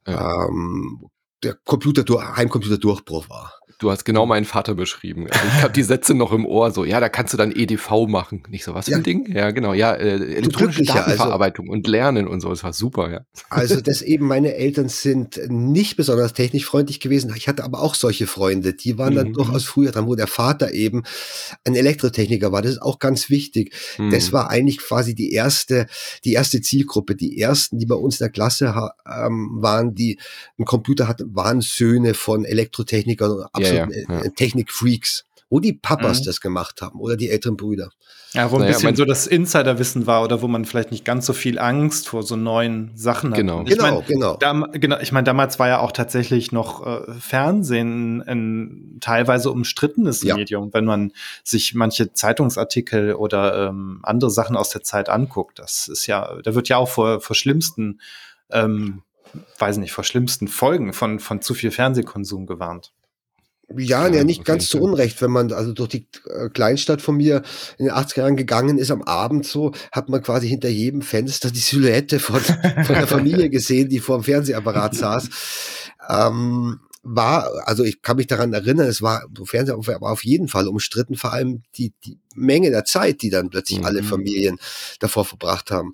ja. ähm, der Computer, Heimcomputer-Durchbruch war. Du hast genau meinen Vater beschrieben. Also ich habe die Sätze noch im Ohr, so, ja, da kannst du dann EDV machen. Nicht so, was für ja. ein Ding? Ja, genau, ja, äh, elektronische also Datenverarbeitung also, und Lernen und so, das war super, ja. Also, *laughs* das eben, meine Eltern sind nicht besonders technisch freundlich gewesen. Ich hatte aber auch solche Freunde, die waren dann mhm. durchaus früher dran, wo der Vater eben ein Elektrotechniker war. Das ist auch ganz wichtig. Mhm. Das war eigentlich quasi die erste, die erste Zielgruppe. Die ersten, die bei uns in der Klasse ähm, waren, die einen Computer hatten, waren Söhne von Elektrotechnikern absoluten ja, ja, ja. Technikfreaks wo die Papas mhm. das gemacht haben oder die älteren Brüder. Ja, wo ein naja, bisschen so das Insiderwissen war oder wo man vielleicht nicht ganz so viel Angst vor so neuen Sachen hat. Genau, ich genau, mein, genau. Da, genau. Ich meine, damals war ja auch tatsächlich noch äh, Fernsehen ein teilweise umstrittenes ja. Medium, wenn man sich manche Zeitungsartikel oder ähm, andere Sachen aus der Zeit anguckt. Das ist ja, da wird ja auch vor, vor schlimmsten ähm, weiß nicht, vor schlimmsten Folgen von, von zu viel Fernsehkonsum gewarnt. Ja, ja, nicht ganz zu Unrecht, wenn man also durch die äh, Kleinstadt von mir in den 80er Jahren gegangen ist, am Abend so, hat man quasi hinter jedem Fenster die Silhouette von, von der Familie gesehen, die vor dem Fernsehapparat saß. Ähm, war, also ich kann mich daran erinnern, es war, Fernseher war auf jeden Fall umstritten, vor allem die, die Menge der Zeit, die dann plötzlich mhm. alle Familien davor verbracht haben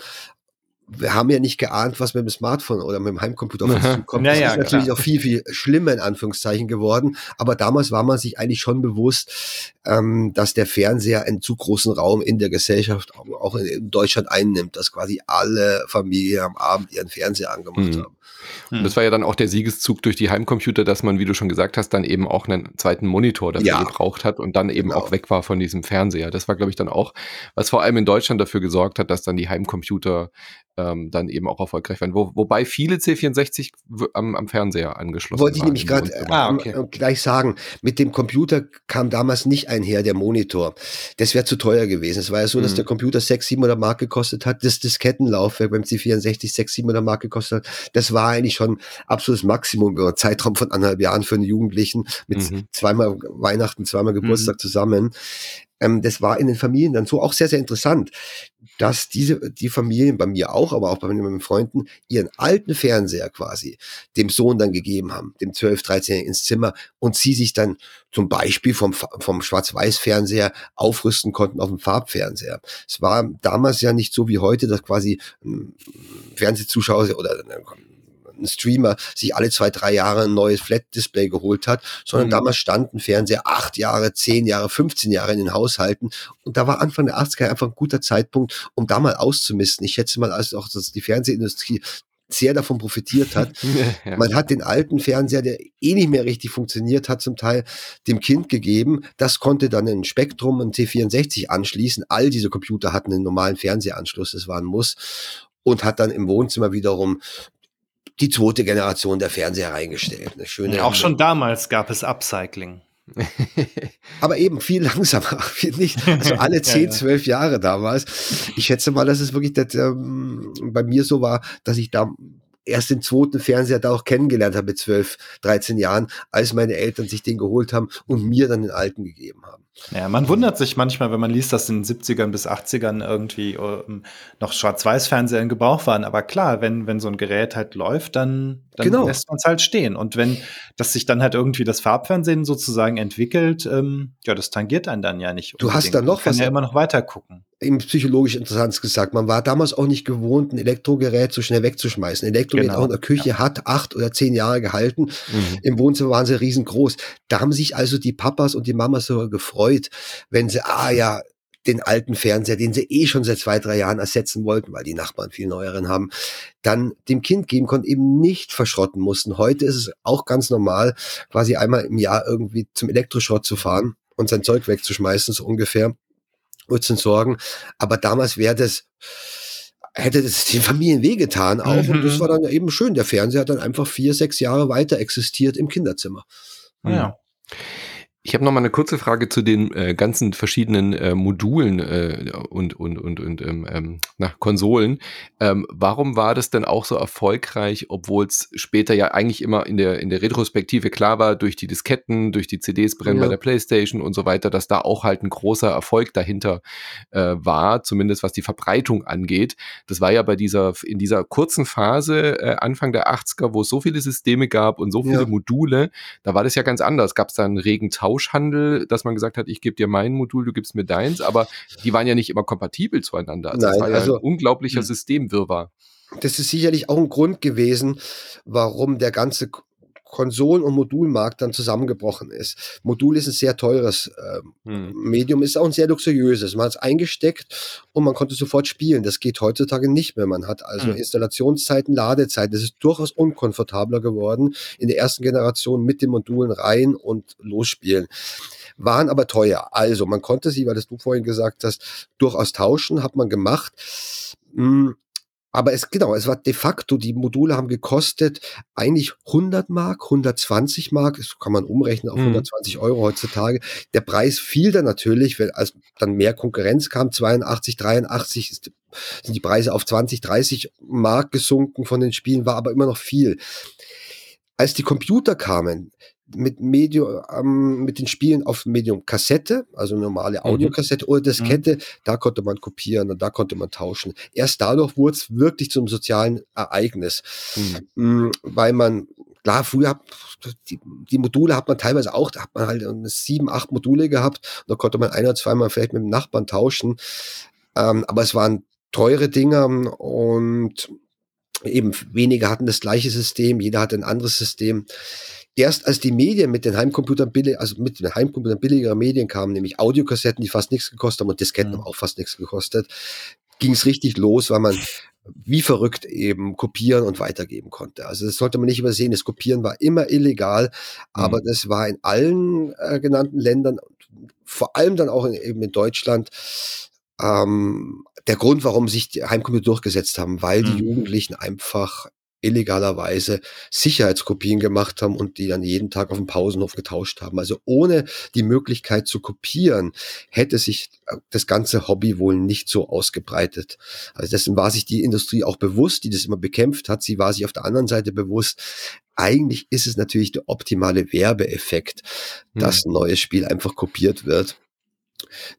wir haben ja nicht geahnt, was mit dem Smartphone oder mit dem Heimcomputer auf uns zukommt. Ja, das ist natürlich klar. auch viel, viel schlimmer in Anführungszeichen geworden. Aber damals war man sich eigentlich schon bewusst, ähm, dass der Fernseher einen zu großen Raum in der Gesellschaft, auch in Deutschland einnimmt, dass quasi alle Familien am Abend ihren Fernseher angemacht mhm. haben. Und das war ja dann auch der Siegeszug durch die Heimcomputer, dass man, wie du schon gesagt hast, dann eben auch einen zweiten Monitor dafür ja. gebraucht hat und dann eben genau. auch weg war von diesem Fernseher. Das war, glaube ich, dann auch, was vor allem in Deutschland dafür gesorgt hat, dass dann die Heimcomputer ähm, dann eben auch erfolgreich werden. Wo, wobei viele C64 am, am Fernseher angeschlossen Wollte ich nämlich gerade äh, ah, okay. gleich sagen, mit dem Computer kam damals nicht einher der Monitor. Das wäre zu teuer gewesen. Es war ja so, mhm. dass der Computer 600, 700 Mark gekostet hat, das Diskettenlaufwerk beim C64 600, 700 Mark gekostet hat. Das war eigentlich schon absolutes Maximum über einen Zeitraum von anderthalb Jahren für einen Jugendlichen mit mhm. zweimal Weihnachten, zweimal Geburtstag mhm. zusammen. Ähm, das war in den Familien dann so auch sehr, sehr interessant, dass diese, die Familien bei mir auch, aber auch bei meinen Freunden, ihren alten Fernseher quasi dem Sohn dann gegeben haben, dem 12, 13 ins Zimmer und sie sich dann zum Beispiel vom, vom Schwarz-Weiß-Fernseher aufrüsten konnten auf dem Farbfernseher. Es war damals ja nicht so wie heute, dass quasi ein Fernsehzuschauer oder ein Streamer sich alle zwei, drei Jahre ein neues Flat-Display geholt hat, sondern mhm. damals standen Fernseher acht Jahre, zehn Jahre, 15 Jahre in den Haushalten. Und da war Anfang der 80er einfach ein guter Zeitpunkt, um da mal auszumisten. Ich schätze mal also auch, dass die Fernsehindustrie sehr davon profitiert hat. *laughs* ja. Man hat den alten Fernseher, der eh nicht mehr richtig funktioniert hat, zum Teil dem Kind gegeben. Das konnte dann ein Spektrum und C64 anschließen. All diese Computer hatten einen normalen Fernsehanschluss, das war ein Muss. Und hat dann im Wohnzimmer wiederum die zweite Generation der Fernseher reingestellt. Eine schöne ja, auch schon damals gab es Upcycling. *laughs* *laughs* Aber eben viel langsamer, *laughs* viel nicht. Also alle zehn, ja, ja. zwölf Jahre damals. Ich schätze mal, dass es wirklich das, ähm, bei mir so war, dass ich da erst den zweiten Fernseher da auch kennengelernt habe mit 12, 13 Jahren, als meine Eltern sich den geholt haben und mir dann den alten gegeben haben. Ja, man wundert sich manchmal, wenn man liest, dass in den 70ern bis 80ern irgendwie ähm, noch Schwarz-Weiß-Fernseher in Gebrauch waren. Aber klar, wenn, wenn so ein Gerät halt läuft, dann, dann genau. lässt man es halt stehen. Und wenn das sich dann halt irgendwie das Farbfernsehen sozusagen entwickelt, ähm, ja, das tangiert einen dann ja nicht. Du hast dann noch was. ja immer noch weiter gucken psychologisch interessant gesagt. Man war damals auch nicht gewohnt, ein Elektrogerät so schnell wegzuschmeißen. Ein Elektrogerät genau. auch in der Küche ja. hat acht oder zehn Jahre gehalten. Mhm. Im Wohnzimmer waren sie riesengroß. Da haben sich also die Papas und die Mamas sogar gefreut, wenn sie, ah ja, den alten Fernseher, den sie eh schon seit zwei, drei Jahren ersetzen wollten, weil die Nachbarn viel neueren haben, dann dem Kind geben konnten, eben nicht verschrotten mussten. Heute ist es auch ganz normal, quasi einmal im Jahr irgendwie zum Elektroschrott zu fahren und sein Zeug wegzuschmeißen, so ungefähr zu sorgen. Aber damals wäre das, hätte das *laughs* den Familien wehgetan auch. Mhm. Und das mhm. war dann eben schön. Der Fernseher hat dann einfach vier, sechs Jahre weiter existiert im Kinderzimmer. Ja. Ich habe noch mal eine kurze Frage zu den äh, ganzen verschiedenen äh, Modulen äh, und und und und ähm, ähm, na, Konsolen. Ähm, warum war das denn auch so erfolgreich, obwohl es später ja eigentlich immer in der in der Retrospektive klar war durch die Disketten, durch die CDs brennen ja. bei der PlayStation und so weiter, dass da auch halt ein großer Erfolg dahinter äh, war, zumindest was die Verbreitung angeht. Das war ja bei dieser in dieser kurzen Phase äh, Anfang der 80er, wo es so viele Systeme gab und so viele ja. Module, da war das ja ganz anders. Gab es da einen regen Tauschhandel, dass man gesagt hat, ich gebe dir mein Modul, du gibst mir deins, aber die waren ja nicht immer kompatibel zueinander. Also Nein, das war ja also, ein unglaublicher hm. Systemwirrwarr. Das ist sicherlich auch ein Grund gewesen, warum der ganze Konsolen- und Modulmarkt dann zusammengebrochen ist. Modul ist ein sehr teures äh, hm. Medium, ist auch ein sehr luxuriöses. Man hat es eingesteckt und man konnte sofort spielen. Das geht heutzutage nicht mehr. Man hat also hm. Installationszeiten, Ladezeiten. Das ist durchaus unkomfortabler geworden in der ersten Generation mit den Modulen rein und losspielen waren aber teuer. Also man konnte sie, weil das du vorhin gesagt hast, durchaus tauschen, hat man gemacht. Aber es, genau, es war de facto, die Module haben gekostet eigentlich 100 Mark, 120 Mark, das kann man umrechnen auf mhm. 120 Euro heutzutage. Der Preis fiel dann natürlich, weil als dann mehr Konkurrenz kam, 82, 83 ist, sind die Preise auf 20, 30 Mark gesunken von den Spielen, war aber immer noch viel. Als die Computer kamen, mit Medium, ähm, mit den Spielen auf Medium Kassette, also normale mhm. Audiokassette oder Diskette, mhm. da konnte man kopieren und da konnte man tauschen. Erst dadurch wurde es wirklich zum sozialen Ereignis, mhm. Mm, weil man Klar, früher die, die Module hat man teilweise auch, da hat man halt sieben, acht Module gehabt. Da konnte man ein oder zweimal vielleicht mit dem Nachbarn tauschen. Ähm, aber es waren teure Dinger und eben wenige hatten das gleiche System, jeder hatte ein anderes System erst als die Medien mit den Heimcomputern billig, also mit den Heimcomputern billigere Medien kamen, nämlich Audiokassetten, die fast nichts gekostet haben und Disketten mhm. haben auch fast nichts gekostet, ging es richtig los, weil man wie verrückt eben kopieren und weitergeben konnte. Also das sollte man nicht übersehen. Das Kopieren war immer illegal, aber mhm. das war in allen äh, genannten Ländern, vor allem dann auch in, eben in Deutschland, ähm, der Grund, warum sich die Heimcomputer durchgesetzt haben, weil die mhm. Jugendlichen einfach illegalerweise Sicherheitskopien gemacht haben und die dann jeden Tag auf dem Pausenhof getauscht haben. Also ohne die Möglichkeit zu kopieren, hätte sich äh, das ganze Hobby wohl nicht so ausgebreitet. Also dessen war sich die Industrie auch bewusst, die das immer bekämpft hat. Sie war sich auf der anderen Seite bewusst, eigentlich ist es natürlich der optimale Werbeeffekt, dass hm. ein neues Spiel einfach kopiert wird.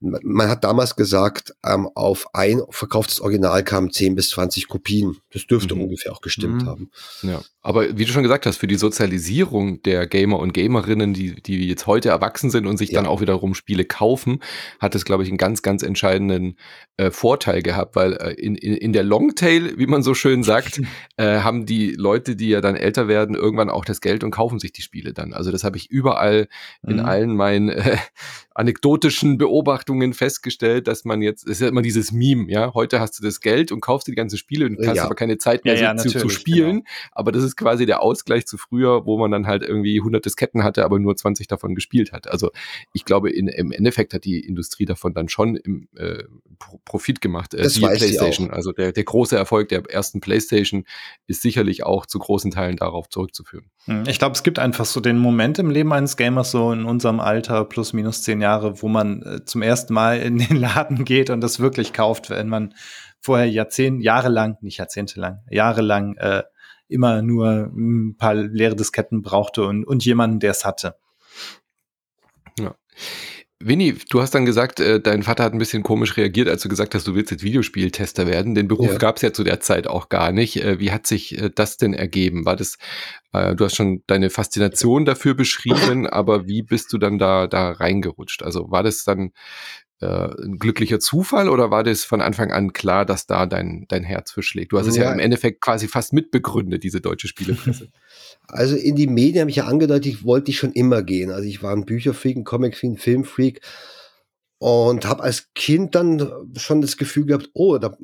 Man hat damals gesagt, ähm, auf ein verkauftes Original kamen 10 bis 20 Kopien. Das dürfte mhm. ungefähr auch gestimmt mhm. haben. Ja, aber wie du schon gesagt hast, für die Sozialisierung der Gamer und Gamerinnen, die, die jetzt heute erwachsen sind und sich ja. dann auch wiederum Spiele kaufen, hat es, glaube ich, einen ganz, ganz entscheidenden äh, Vorteil gehabt, weil äh, in, in, in der Longtail, wie man so schön sagt, *laughs* äh, haben die Leute, die ja dann älter werden, irgendwann auch das Geld und kaufen sich die Spiele dann. Also das habe ich überall in mhm. allen meinen *laughs* anekdotischen Beobachtungen festgestellt, dass man jetzt, es ist ja immer dieses Meme, ja, heute hast du das Geld und kaufst dir die ganzen Spiele und hast ja. aber keine Zeit mehr ja, ja, zu, zu, spielen. Genau. Aber das ist quasi der Ausgleich zu früher, wo man dann halt irgendwie 100 Disketten hatte, aber nur 20 davon gespielt hat. Also ich glaube, in, im Endeffekt hat die Industrie davon dann schon im äh, Profit gemacht. Äh, das die PlayStation, also der, der große Erfolg der ersten PlayStation ist sicherlich auch zu großen Teilen darauf zurückzuführen. Hm, ich glaube, es gibt einfach so den Moment im Leben eines Gamers so in unserem Alter plus minus zehn Jahre, wo man äh, zum ersten Mal in den *laughs* Laden geht und das wirklich kauft, wenn man vorher Jahrzehnte, jahrelang, nicht jahrzehntelang, jahrelang äh, immer nur ein paar leere Disketten brauchte und, und jemanden, der es hatte. Ja. Winnie, du hast dann gesagt, äh, dein Vater hat ein bisschen komisch reagiert, als du gesagt hast, du willst jetzt Videospieltester werden. Den Beruf ja. gab es ja zu der Zeit auch gar nicht. Äh, wie hat sich äh, das denn ergeben? War das, äh, du hast schon deine Faszination dafür beschrieben, aber wie bist du dann da, da reingerutscht? Also war das dann ein glücklicher Zufall oder war das von Anfang an klar, dass da dein, dein Herz für schlägt? Du hast ja. es ja im Endeffekt quasi fast mitbegründet, diese deutsche Spielepresse. *laughs* Also in die Medien habe ich ja angedeutet, ich wollte ich schon immer gehen. Also ich war ein Bücherfreak, ein Comicfreak, ein Filmfreak und habe als Kind dann schon das Gefühl gehabt, oh, da,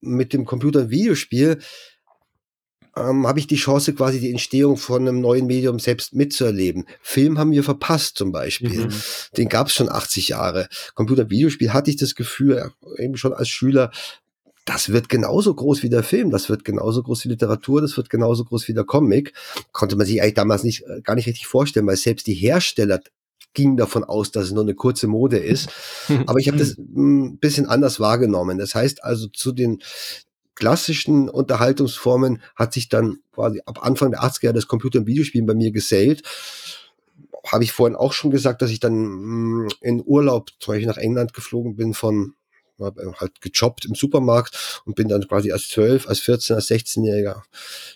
mit dem Computer ein Videospiel ähm, habe ich die Chance, quasi die Entstehung von einem neuen Medium selbst mitzuerleben. Film haben wir verpasst zum Beispiel. Mhm. Den gab es schon 80 Jahre. Computer-Videospiel hatte ich das Gefühl, eben schon als Schüler, das wird genauso groß wie der Film, das wird genauso groß wie Literatur, das wird genauso groß wie der Comic. Konnte man sich eigentlich damals nicht, äh, gar nicht richtig vorstellen, weil selbst die Hersteller gingen davon aus, dass es nur eine kurze Mode ist. *laughs* Aber ich habe das ein hm, bisschen anders wahrgenommen. Das heißt also zu den klassischen Unterhaltungsformen hat sich dann quasi ab Anfang der 80er das Computer- und Videospielen bei mir gesellt. Habe ich vorhin auch schon gesagt, dass ich dann hm, in Urlaub zum Beispiel nach England geflogen bin von habe halt gejobbt im Supermarkt und bin dann quasi als 12, als 14, als 16-Jähriger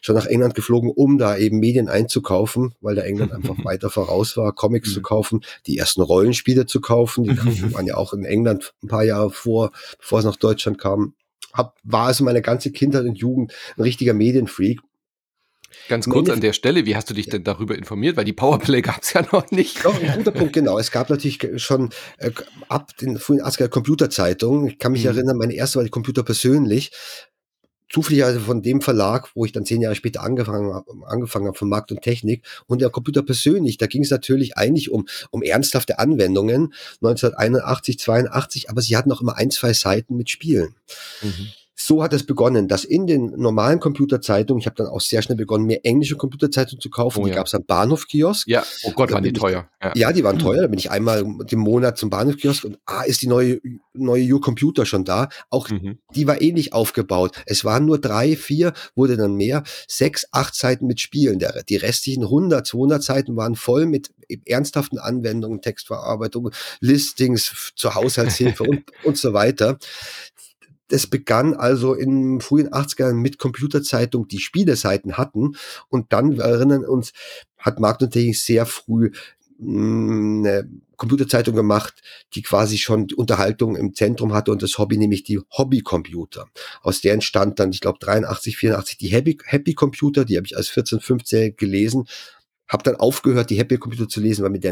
schon nach England geflogen, um da eben Medien einzukaufen, weil der England einfach *laughs* weiter voraus war, Comics mhm. zu kaufen, die ersten Rollenspiele zu kaufen, die *laughs* waren ja auch in England ein paar Jahre vor, bevor es nach Deutschland kam. Hab, war also meine ganze Kindheit und Jugend ein richtiger Medienfreak Ganz kurz an der Stelle, wie hast du dich denn darüber informiert? Weil die Powerplay *laughs* gab es ja noch nicht. Doch, ein guter Punkt, genau. Es gab natürlich schon äh, ab den frühen 80er Computerzeitungen. Ich kann mich mhm. erinnern, meine erste war die Computer persönlich. Zufälligerweise von dem Verlag, wo ich dann zehn Jahre später angefangen habe, angefangen habe von Markt und Technik. Und der Computer persönlich, da ging es natürlich eigentlich um, um ernsthafte Anwendungen. 1981, 82, aber sie hatten auch immer ein, zwei Seiten mit Spielen. Mhm so hat es begonnen, dass in den normalen Computerzeitungen, ich habe dann auch sehr schnell begonnen, mir englische Computerzeitungen zu kaufen. Oh, die ja. gab es am Bahnhofkiosk. Ja, oh Gott, waren die teuer. Ja. ja. die waren teuer. Da bin ich einmal im Monat zum Bahnhofkiosk und ah, ist die neue neue Your Computer schon da. Auch mhm. die war ähnlich aufgebaut. Es waren nur drei, vier, wurde dann mehr, sechs, acht Seiten mit Spielen. Der, die restlichen 100, 200 Seiten waren voll mit ernsthaften Anwendungen, Textverarbeitung, Listings zur Haushaltshilfe *laughs* und, und so weiter das begann also in frühen 80ern mit Computerzeitung, die Spieleseiten hatten. Und dann, wir erinnern uns, hat Markt Technik sehr früh hm, eine Computerzeitung gemacht, die quasi schon Unterhaltung im Zentrum hatte und das Hobby, nämlich die Hobbycomputer. Aus der entstand dann, ich glaube, 83, 84 die Happy, Happy Computer, die habe ich als 14, 15 gelesen, habe dann aufgehört, die Happy Computer zu lesen, weil mit der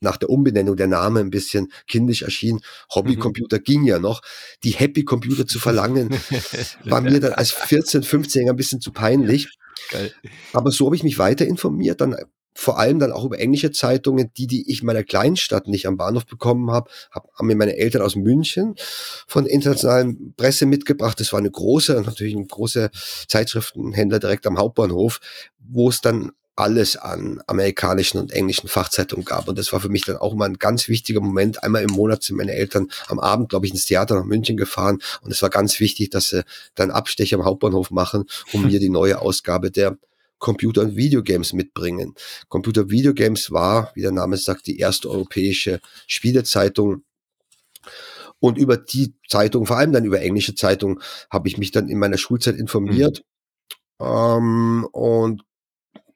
nach der Umbenennung der Name ein bisschen kindisch erschien. Hobbycomputer mhm. ging ja noch. Die Happy Computer zu verlangen, *laughs* war mir dann als 14, 15 ein bisschen zu peinlich. Geil. Aber so habe ich mich weiter informiert, dann vor allem dann auch über englische Zeitungen, die, die ich in meiner Kleinstadt nicht am Bahnhof bekommen habe, hab, haben mir meine Eltern aus München von der internationalen Presse mitgebracht. Das war eine große, natürlich ein großer Zeitschriftenhändler direkt am Hauptbahnhof, wo es dann alles an amerikanischen und englischen Fachzeitungen gab. Und das war für mich dann auch immer ein ganz wichtiger Moment. Einmal im Monat sind meine Eltern am Abend, glaube ich, ins Theater nach München gefahren. Und es war ganz wichtig, dass sie dann Abstecher am Hauptbahnhof machen, um mir die neue Ausgabe der Computer- und Videogames mitbringen. Computer Videogames war, wie der Name sagt, die erste europäische Spielezeitung Und über die Zeitung, vor allem dann über englische Zeitung, habe ich mich dann in meiner Schulzeit informiert. Mhm. Ähm, und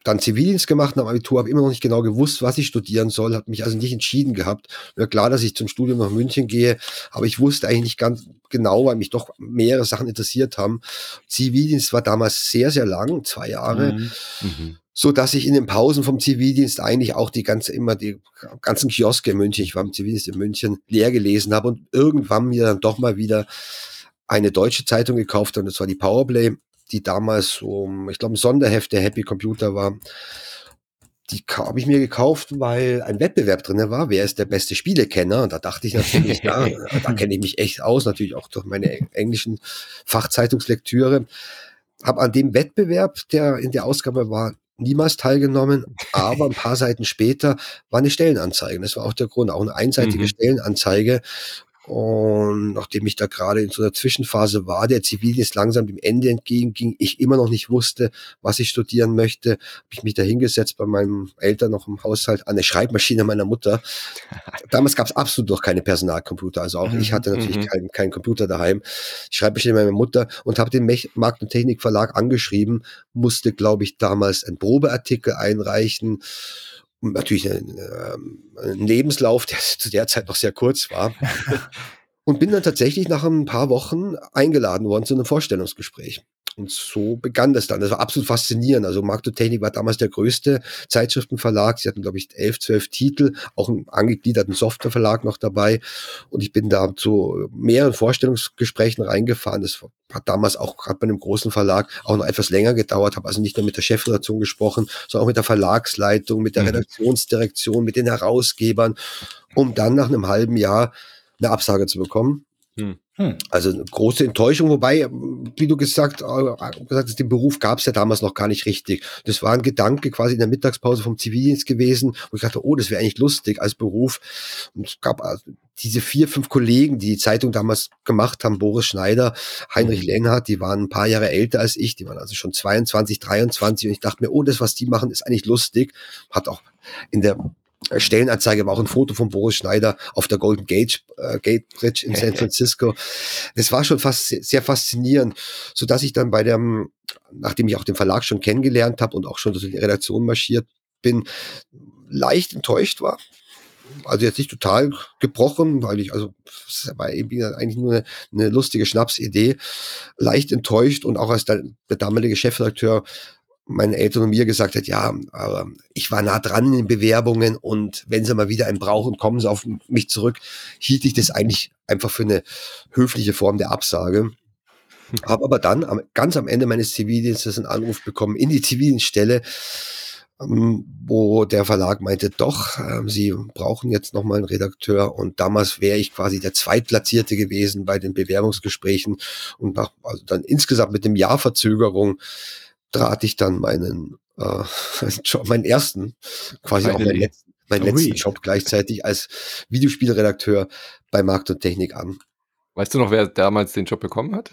dann Zivildienst gemacht nach Abitur, habe immer noch nicht genau gewusst, was ich studieren soll, habe mich also nicht entschieden gehabt. Ja, klar, dass ich zum Studium nach München gehe, aber ich wusste eigentlich nicht ganz genau, weil mich doch mehrere Sachen interessiert haben. Zivildienst war damals sehr, sehr lang, zwei Jahre. Mhm. Mhm. So dass ich in den Pausen vom Zivildienst eigentlich auch die ganze, immer die ganzen Kioske in München, ich war im Zivildienst in München, leer gelesen habe und irgendwann mir dann doch mal wieder eine deutsche Zeitung gekauft habe, und das war die Powerplay die damals so, ich glaube, ein Sonderheft der Happy Computer war. Die habe ich mir gekauft, weil ein Wettbewerb drin war. Wer ist der beste Spielekenner? Und da dachte ich natürlich, *laughs* da, da kenne ich mich echt aus, natürlich auch durch meine englischen Fachzeitungslektüre. Habe an dem Wettbewerb, der in der Ausgabe war, niemals teilgenommen, aber ein paar Seiten später war eine Stellenanzeige. Das war auch der Grund, auch eine einseitige mhm. Stellenanzeige. Und nachdem ich da gerade in so einer Zwischenphase war, der Zivildienst langsam dem Ende entgegenging, ich immer noch nicht wusste, was ich studieren möchte, habe ich mich da hingesetzt bei meinen Eltern noch im Haushalt an der Schreibmaschine meiner Mutter. *laughs* Damals gab es absolut noch keine Personalcomputer, also auch ich mhm, hatte natürlich mhm. keinen kein Computer daheim. Ich Schreibmaschine meiner Mutter und habe den Markt- und Technikverlag angeschrieben, musste, glaube ich, damals einen Probeartikel einreichen natürlich ein, ähm, ein Lebenslauf, der *laughs* zu der Zeit noch sehr kurz war. *laughs* und bin dann tatsächlich nach ein paar Wochen eingeladen worden zu einem Vorstellungsgespräch. Und so begann das dann. Das war absolut faszinierend. Also Marktotechnik war damals der größte Zeitschriftenverlag. Sie hatten, glaube ich, elf, zwölf Titel, auch einen angegliederten Softwareverlag noch dabei. Und ich bin da zu mehreren Vorstellungsgesprächen reingefahren. Das hat damals auch gerade bei einem großen Verlag auch noch etwas länger gedauert. Habe also nicht nur mit der Chefredaktion gesprochen, sondern auch mit der Verlagsleitung, mit der mhm. Redaktionsdirektion, mit den Herausgebern, um dann nach einem halben Jahr eine Absage zu bekommen. Hm. Hm. Also eine große Enttäuschung, wobei, wie du gesagt, äh, gesagt hast, den Beruf gab es ja damals noch gar nicht richtig. Das war ein Gedanke quasi in der Mittagspause vom Zivildienst gewesen, wo ich dachte, oh, das wäre eigentlich lustig als Beruf. Und es gab also diese vier, fünf Kollegen, die die Zeitung damals gemacht haben, Boris Schneider, Heinrich mhm. Lenhardt, die waren ein paar Jahre älter als ich, die waren also schon 22, 23 und ich dachte mir, oh, das, was die machen, ist eigentlich lustig. Hat auch in der Stellenanzeige war auch ein Foto von Boris Schneider auf der Golden Gate, äh, Gate Bridge in San Francisco. Das war schon fast sehr faszinierend, so dass ich dann bei dem, nachdem ich auch den Verlag schon kennengelernt habe und auch schon durch die Redaktion marschiert bin, leicht enttäuscht war. Also jetzt nicht total gebrochen, weil ich, also, es war eben eigentlich nur eine, eine lustige Schnapsidee, leicht enttäuscht und auch als der, der damalige Chefredakteur meine Eltern und mir gesagt hat, ja, aber ich war nah dran in den Bewerbungen und wenn sie mal wieder einen brauchen, kommen sie auf mich zurück, hielt ich das eigentlich einfach für eine höfliche Form der Absage. Habe aber dann ganz am Ende meines Zivildienstes einen Anruf bekommen in die Zivildienststelle, ähm, wo der Verlag meinte, doch, äh, sie brauchen jetzt nochmal einen Redakteur. Und damals wäre ich quasi der Zweitplatzierte gewesen bei den Bewerbungsgesprächen. Und nach, also dann insgesamt mit dem Jahr Verzögerung trat ich dann meinen äh, *laughs* Job, meinen ersten, quasi Finally. auch meinen letzten, meinen letzten Job gleichzeitig als Videospielredakteur bei Markt und Technik an. Weißt du noch, wer damals den Job bekommen hat?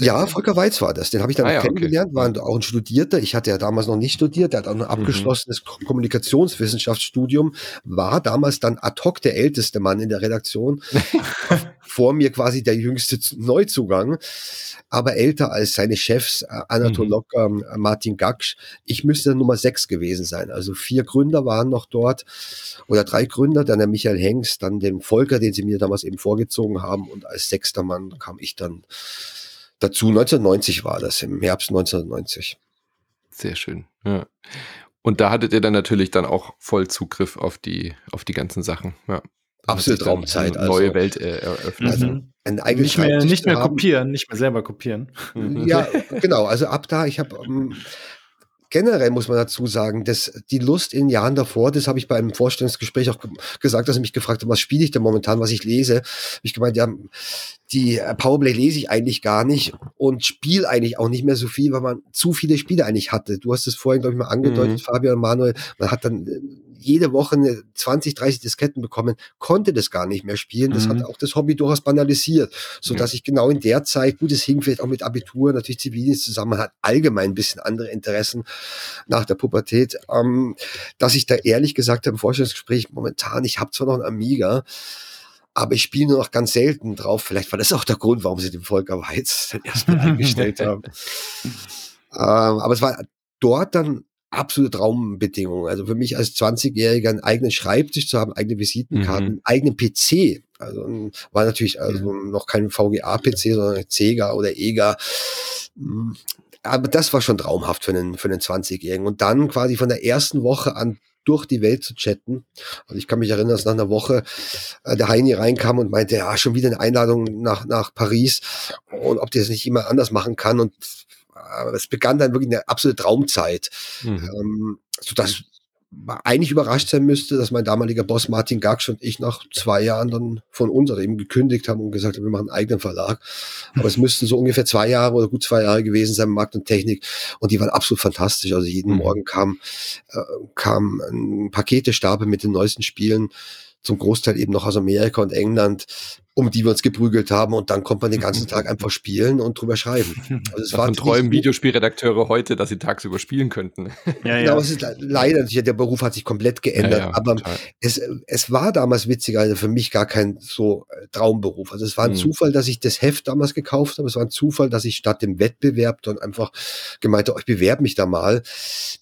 Ja, Volker Weiz war das. Den habe ich dann ah, ja, kennengelernt, okay. war auch ein Studierter. Ich hatte ja damals noch nicht studiert. Der hat auch ein mhm. abgeschlossenes mhm. Kommunikationswissenschaftsstudium, war damals dann ad hoc der älteste Mann in der Redaktion. *laughs* Vor mir quasi der jüngste Neuzugang, aber älter als seine Chefs äh, Anatol mhm. Locker, Martin Gaksch. Ich müsste Nummer sechs gewesen sein. Also vier Gründer waren noch dort oder drei Gründer, dann der Michael Hengst, dann den Volker, den sie mir damals eben vorgezogen haben und als sechster Mann kam ich dann dazu. 1990 war das, im Herbst 1990. Sehr schön. Ja. Und da hattet ihr dann natürlich dann auch voll Zugriff auf die, auf die ganzen Sachen. Ja. Absolut Traumzeit. Eine neue also, Welt äh, eröffnet. Also mhm. ein nicht mehr, nicht mehr kopieren, nicht mehr selber kopieren. Ja, *laughs* genau. Also ab da, ich habe ähm, generell muss man dazu sagen, dass die Lust in Jahren davor, das habe ich bei einem Vorstellungsgespräch auch gesagt, dass sie mich gefragt haben, was spiele ich denn momentan, was ich lese. Hab ich gemeint, ja, die äh, Powerplay lese ich eigentlich gar nicht und spiele eigentlich auch nicht mehr so viel, weil man zu viele Spiele eigentlich hatte. Du hast es vorhin, glaube ich, mal angedeutet, mhm. Fabian und Manuel. Man hat dann äh, jede Woche 20, 30 Disketten bekommen, konnte das gar nicht mehr spielen. Das mhm. hat auch das Hobby durchaus banalisiert, so dass ich genau in der Zeit, gut, es hing vielleicht auch mit Abitur, natürlich Zivildienst zusammen, hat allgemein ein bisschen andere Interessen nach der Pubertät, ähm, dass ich da ehrlich gesagt habe im Vorstellungsgespräch momentan, ich habe zwar noch ein Amiga, aber ich spiele nur noch ganz selten drauf. Vielleicht war das auch der Grund, warum sie den Volker Weiz dann erstmal *laughs* eingestellt haben. Ähm, aber es war dort dann absolute Traumbedingungen. Also für mich als 20-Jähriger einen eigenen Schreibtisch zu haben, eigene Visitenkarten, mhm. eigenen PC. Also war natürlich also noch kein VGA-PC, sondern Sega oder EGA. Hm, aber das war schon traumhaft für einen, für einen 20-Jährigen. Und dann quasi von der ersten Woche an durch die Welt zu chatten. Also ich kann mich erinnern, dass nach einer Woche äh, der Heini reinkam und meinte, ja, schon wieder eine Einladung nach, nach Paris und ob der das nicht immer anders machen kann. Und es begann dann wirklich eine absolute Traumzeit, mhm. ähm, sodass eigentlich überrascht sein müsste, dass mein damaliger Boss Martin Gaksch und ich nach zwei Jahren dann von uns oder eben gekündigt haben und gesagt haben, wir machen einen eigenen Verlag. Aber es müssten so ungefähr zwei Jahre oder gut zwei Jahre gewesen sein, Markt und Technik. Und die waren absolut fantastisch. Also jeden mhm. Morgen kam, äh, kam ein Paketestapel mit den neuesten Spielen zum Großteil eben noch aus Amerika und England, um die wir uns geprügelt haben und dann kommt man den ganzen *laughs* Tag einfach spielen und drüber schreiben. Also es Davon träumen Videospielredakteure heute, dass sie tagsüber spielen könnten. Ja, *laughs* ja. Genau, es ist leider, der Beruf hat sich komplett geändert, ja, ja, aber es, es war damals witziger, also für mich gar kein so äh, Traumberuf. Also es war ein mhm. Zufall, dass ich das Heft damals gekauft habe, es war ein Zufall, dass ich statt dem Wettbewerb dann einfach gemeint habe, ich bewerbe mich da mal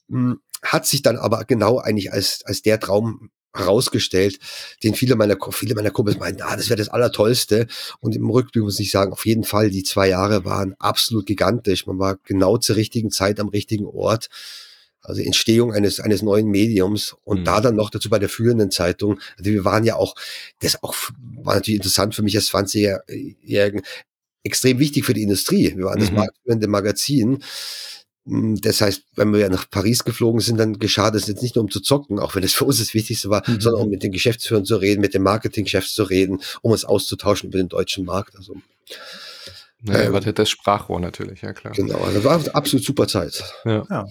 hm, hat sich dann aber genau eigentlich als, als der Traum herausgestellt, den viele meiner, viele meiner Kumpels meinten, ah, das wäre das Allertollste. Und im Rückblick muss ich sagen, auf jeden Fall, die zwei Jahre waren absolut gigantisch. Man war genau zur richtigen Zeit am richtigen Ort. Also Entstehung eines, eines neuen Mediums und mhm. da dann noch dazu bei der führenden Zeitung. Also wir waren ja auch, das auch war natürlich interessant für mich als 20-Jährigen, extrem wichtig für die Industrie. Wir waren mhm. das marktführende Magazin. Hm, das heißt, wenn wir ja nach Paris geflogen sind, dann geschah das jetzt nicht nur um zu zocken, auch wenn das *laughs* für uns das Wichtigste war, mhm. sondern um mit den Geschäftsführern zu reden, mit den Marketingchefs zu reden, um uns auszutauschen über den deutschen Markt. Also, ja, ähm, war das Sprachrohr natürlich, ja klar. Genau, also war eine absolut super Zeit. Ja. ja.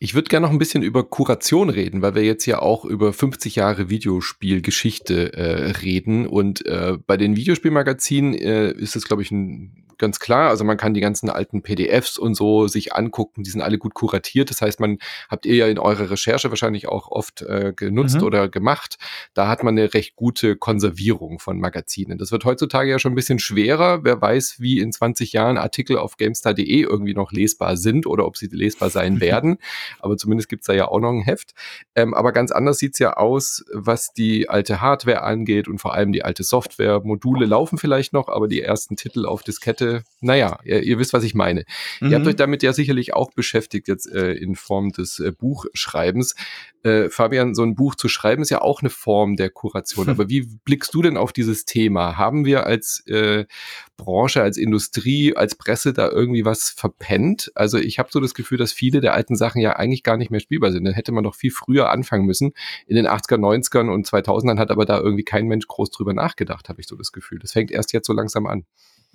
Ich würde gerne noch ein bisschen über Kuration reden, weil wir jetzt ja auch über 50 Jahre Videospielgeschichte äh, reden. Und äh, bei den Videospielmagazinen äh, ist es, glaube ich, ein ganz klar. Also man kann die ganzen alten PDFs und so sich angucken, die sind alle gut kuratiert. Das heißt, man habt ihr ja in eurer Recherche wahrscheinlich auch oft äh, genutzt mhm. oder gemacht. Da hat man eine recht gute Konservierung von Magazinen. Das wird heutzutage ja schon ein bisschen schwerer. Wer weiß, wie in 20 Jahren Artikel auf GameStar.de irgendwie noch lesbar sind oder ob sie lesbar sein *laughs* werden. Aber zumindest gibt's da ja auch noch ein Heft. Ähm, aber ganz anders sieht's ja aus, was die alte Hardware angeht und vor allem die alte Software. Module laufen vielleicht noch, aber die ersten Titel auf Diskette naja, ihr, ihr, wisst, was ich meine. Mhm. Ihr habt mhm. euch damit ja sicherlich auch beschäftigt, jetzt äh, in Form des äh, Buchschreibens. Äh, Fabian, so ein Buch zu schreiben ist ja auch eine Form der Kuration. Hm. Aber wie blickst du denn auf dieses Thema? Haben wir als äh, Branche, als Industrie, als Presse da irgendwie was verpennt? Also ich habe so das Gefühl, dass viele der alten Sachen ja eigentlich gar nicht mehr spielbar sind. Dann hätte man doch viel früher anfangen müssen. In den 80er, 90ern und 2000ern hat aber da irgendwie kein Mensch groß drüber nachgedacht, habe ich so das Gefühl. Das fängt erst jetzt so langsam an.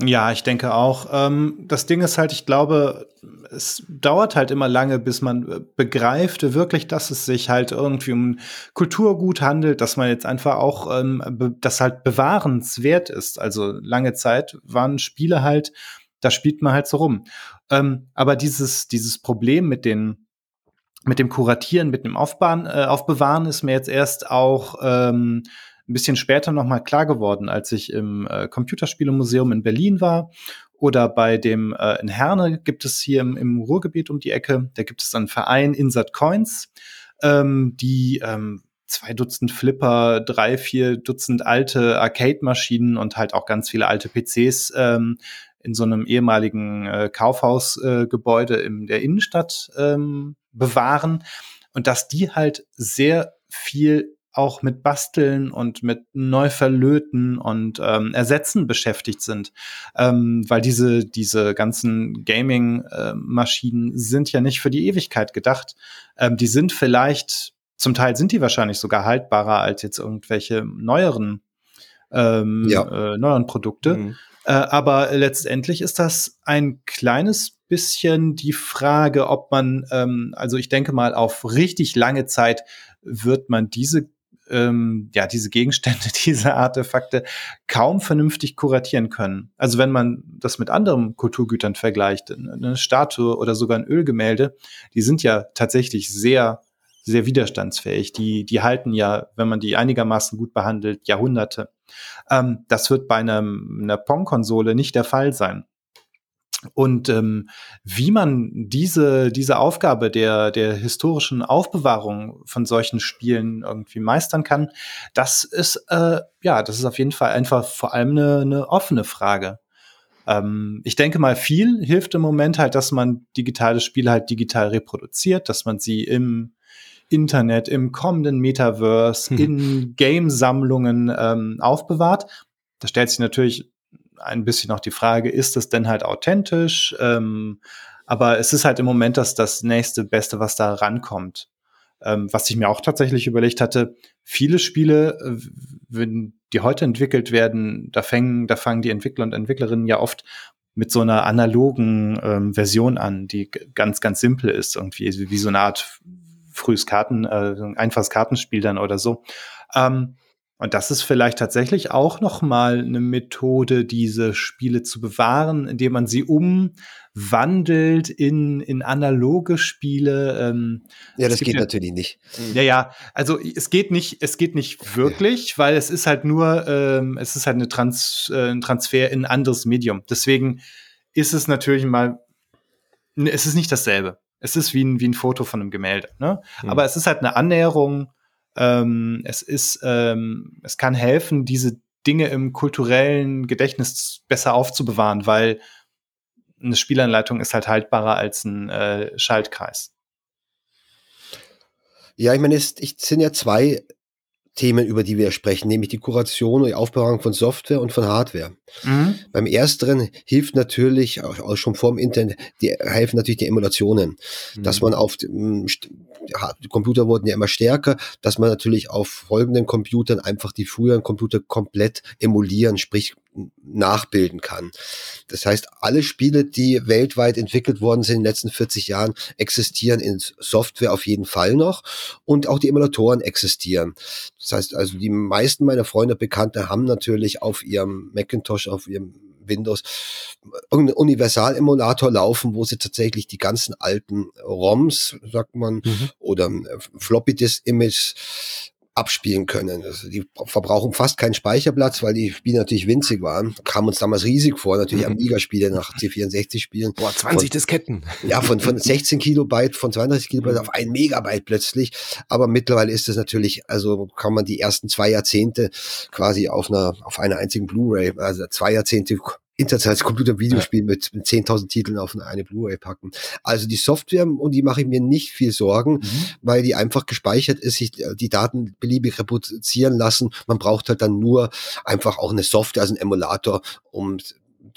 Ja, ich denke auch. Ähm, das Ding ist halt, ich glaube, es dauert halt immer lange, bis man äh, begreift wirklich, dass es sich halt irgendwie um Kulturgut handelt, dass man jetzt einfach auch, ähm, das halt bewahrenswert ist. Also lange Zeit waren Spiele halt, da spielt man halt so rum. Ähm, aber dieses, dieses Problem mit den, mit dem Kuratieren, mit dem Aufbauen, äh, Aufbewahren ist mir jetzt erst auch, ähm, ein bisschen später nochmal klar geworden, als ich im äh, Computerspielemuseum in Berlin war. Oder bei dem äh, in Herne gibt es hier im, im Ruhrgebiet um die Ecke, da gibt es einen Verein Insert Coins, ähm, die ähm, zwei Dutzend Flipper, drei, vier Dutzend alte Arcade-Maschinen und halt auch ganz viele alte PCs ähm, in so einem ehemaligen äh, Kaufhausgebäude äh, in der Innenstadt ähm, bewahren. Und dass die halt sehr viel auch mit Basteln und mit Neuverlöten und ähm, Ersetzen beschäftigt sind. Ähm, weil diese, diese ganzen Gaming-Maschinen äh, sind ja nicht für die Ewigkeit gedacht. Ähm, die sind vielleicht, zum Teil sind die wahrscheinlich sogar haltbarer als jetzt irgendwelche neueren, ähm, ja. äh, neueren Produkte. Mhm. Äh, aber letztendlich ist das ein kleines bisschen die Frage, ob man, ähm, also ich denke mal, auf richtig lange Zeit wird man diese ähm, ja, diese Gegenstände, *laughs* diese Artefakte kaum vernünftig kuratieren können. Also wenn man das mit anderen Kulturgütern vergleicht, eine Statue oder sogar ein Ölgemälde, die sind ja tatsächlich sehr, sehr widerstandsfähig. Die, die halten ja, wenn man die einigermaßen gut behandelt, Jahrhunderte. Ähm, das wird bei einem, einer Pong-Konsole nicht der Fall sein. Und ähm, wie man diese, diese Aufgabe der, der historischen Aufbewahrung von solchen Spielen irgendwie meistern kann, das ist, äh, ja, das ist auf jeden Fall einfach vor allem eine, eine offene Frage. Ähm, ich denke mal, viel hilft im Moment halt, dass man digitale Spiele halt digital reproduziert, dass man sie im Internet, im kommenden Metaverse, hm. in Game-Sammlungen ähm, aufbewahrt. Da stellt sich natürlich ein bisschen noch die Frage, ist es denn halt authentisch? Ähm, aber es ist halt im Moment das, das nächste Beste, was da rankommt. Ähm, was ich mir auch tatsächlich überlegt hatte, viele Spiele, äh, wenn die heute entwickelt werden, da fangen, da fangen die Entwickler und Entwicklerinnen ja oft mit so einer analogen ähm, Version an, die ganz, ganz simpel ist, irgendwie, wie so eine Art frühes Karten, äh, einfaches Kartenspiel dann oder so. Ähm, und das ist vielleicht tatsächlich auch noch mal eine Methode, diese Spiele zu bewahren, indem man sie umwandelt in, in analoge Spiele. Ähm, ja, das geht ja, natürlich nicht. Ja, ja. Also es geht nicht, es geht nicht wirklich, ja. weil es ist halt nur, ähm, es ist halt eine Trans, äh, ein Transfer in ein anderes Medium. Deswegen ist es natürlich mal, es ist nicht dasselbe. Es ist wie ein, wie ein Foto von einem Gemälde. Ne? Hm. Aber es ist halt eine Annäherung ähm, es ist, ähm, es kann helfen, diese Dinge im kulturellen Gedächtnis besser aufzubewahren, weil eine Spielanleitung ist halt haltbarer als ein äh, Schaltkreis. Ja, ich meine, es, es sind ja zwei Themen, über die wir sprechen, nämlich die Kuration und die Aufbewahrung von Software und von Hardware. Mhm. Beim ersteren hilft natürlich, auch schon vor dem Internet, die helfen natürlich die Emulationen, mhm. dass man auf dem, die Computer wurden ja immer stärker, dass man natürlich auf folgenden Computern einfach die früheren Computer komplett emulieren, sprich nachbilden kann. Das heißt, alle Spiele, die weltweit entwickelt worden sind in den letzten 40 Jahren, existieren in Software auf jeden Fall noch und auch die Emulatoren existieren. Das heißt also, die meisten meiner Freunde, Bekannte haben natürlich auf ihrem Macintosh, auf ihrem Windows irgendeinen Universal-Emulator laufen, wo sie tatsächlich die ganzen alten ROMs, sagt man, mhm. oder Floppy-Disk-Images abspielen können. Also die verbrauchen fast keinen Speicherplatz, weil die Spiele natürlich winzig waren. Kam uns damals riesig vor, natürlich mhm. Amiga-Spiele nach C64-Spielen. Boah, 20 von, Disketten. Ja, von, von 16 Kilobyte, von 32 Kilobyte mhm. auf ein Megabyte plötzlich. Aber mittlerweile ist es natürlich, also kann man die ersten zwei Jahrzehnte quasi auf einer, auf einer einzigen Blu-ray, also zwei Jahrzehnte internationales Computer- und Videospiel ja. mit, mit 10.000 Titeln auf eine Blu-ray packen. Also die Software, um die mache ich mir nicht viel Sorgen, mhm. weil die einfach gespeichert ist, sich die Daten beliebig reproduzieren lassen. Man braucht halt dann nur einfach auch eine Software, also einen Emulator, um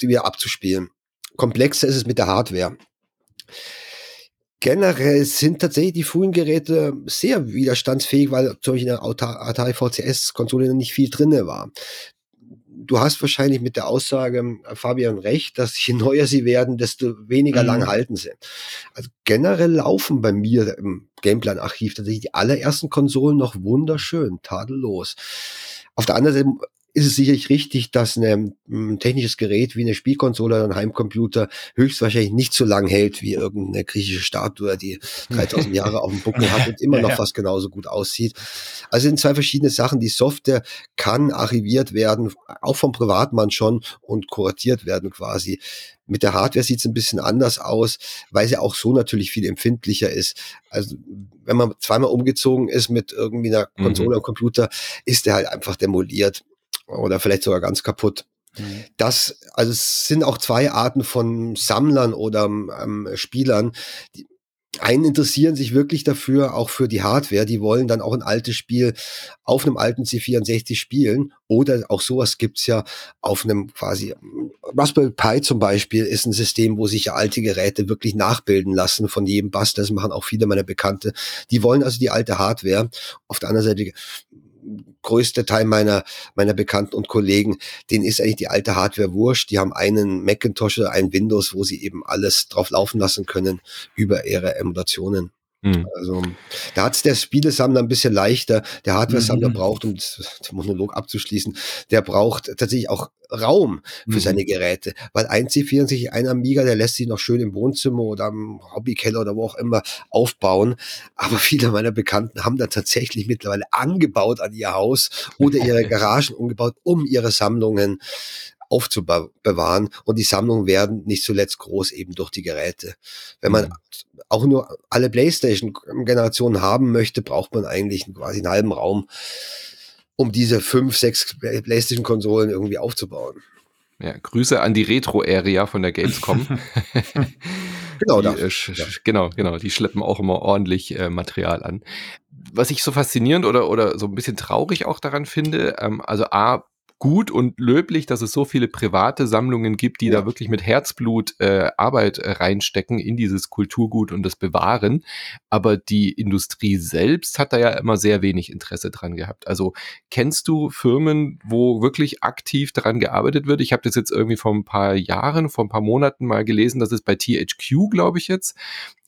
die wieder abzuspielen. Komplexer ist es mit der Hardware. Generell sind tatsächlich die frühen Geräte sehr widerstandsfähig, weil zum Beispiel in der Atari VCS-Konsole nicht viel drinne war du hast wahrscheinlich mit der Aussage, äh, Fabian, recht, dass je neuer sie werden, desto weniger mhm. lang halten sie. Also generell laufen bei mir im Gameplan-Archiv tatsächlich die allerersten Konsolen noch wunderschön, tadellos. Auf der anderen Seite ist es sicherlich richtig, dass eine, ein technisches Gerät wie eine Spielkonsole oder ein Heimcomputer höchstwahrscheinlich nicht so lang hält wie irgendeine griechische Statue, die 3000 Jahre auf dem Buckel *laughs* hat und immer noch fast genauso gut aussieht. Also sind zwei verschiedene Sachen. Die Software kann archiviert werden, auch vom Privatmann schon und kuratiert werden quasi. Mit der Hardware sieht es ein bisschen anders aus, weil sie auch so natürlich viel empfindlicher ist. Also wenn man zweimal umgezogen ist mit irgendwie einer mhm. Konsole mhm. und Computer, ist der halt einfach demoliert oder vielleicht sogar ganz kaputt. Mhm. Das, also es sind auch zwei Arten von Sammlern oder ähm, Spielern. Die, einen interessieren sich wirklich dafür, auch für die Hardware. Die wollen dann auch ein altes Spiel auf einem alten C64 spielen. Oder auch sowas gibt's ja auf einem quasi Raspberry Pi zum Beispiel ist ein System, wo sich ja alte Geräte wirklich nachbilden lassen von jedem Bass. Das machen auch viele meiner Bekannte. Die wollen also die alte Hardware. Auf der anderen Seite größte Teil meiner, meiner Bekannten und Kollegen, denen ist eigentlich die alte Hardware wurscht. Die haben einen Macintosh oder einen Windows, wo sie eben alles drauf laufen lassen können über ihre Emulationen. Mhm. Also da hat es der Spielesammler ein bisschen leichter. Der Hardware-Sammler mhm. braucht, um den Monolog abzuschließen, der braucht tatsächlich auch Raum für mhm. seine Geräte. Weil ein C64, ein Amiga, der lässt sich noch schön im Wohnzimmer oder im Hobbykeller oder wo auch immer aufbauen. Aber *laughs* viele meiner Bekannten haben da tatsächlich mittlerweile angebaut an ihr Haus oder ihre *laughs* Garagen umgebaut, um ihre Sammlungen aufzubewahren und die Sammlungen werden nicht zuletzt groß eben durch die Geräte. Wenn man mhm. auch nur alle PlayStation-Generationen haben möchte, braucht man eigentlich quasi einen halben Raum, um diese fünf, sechs PlayStation-Konsolen irgendwie aufzubauen. Ja, Grüße an die Retro-Area von der Gamescom. *laughs* *laughs* genau, die, äh, ja. genau, genau. Die schleppen auch immer ordentlich äh, Material an. Was ich so faszinierend oder, oder so ein bisschen traurig auch daran finde, ähm, also A, gut und löblich, dass es so viele private Sammlungen gibt, die ja. da wirklich mit Herzblut äh, Arbeit äh, reinstecken in dieses Kulturgut und das Bewahren. Aber die Industrie selbst hat da ja immer sehr wenig Interesse dran gehabt. Also kennst du Firmen, wo wirklich aktiv daran gearbeitet wird? Ich habe das jetzt irgendwie vor ein paar Jahren, vor ein paar Monaten mal gelesen, dass es bei THQ, glaube ich jetzt,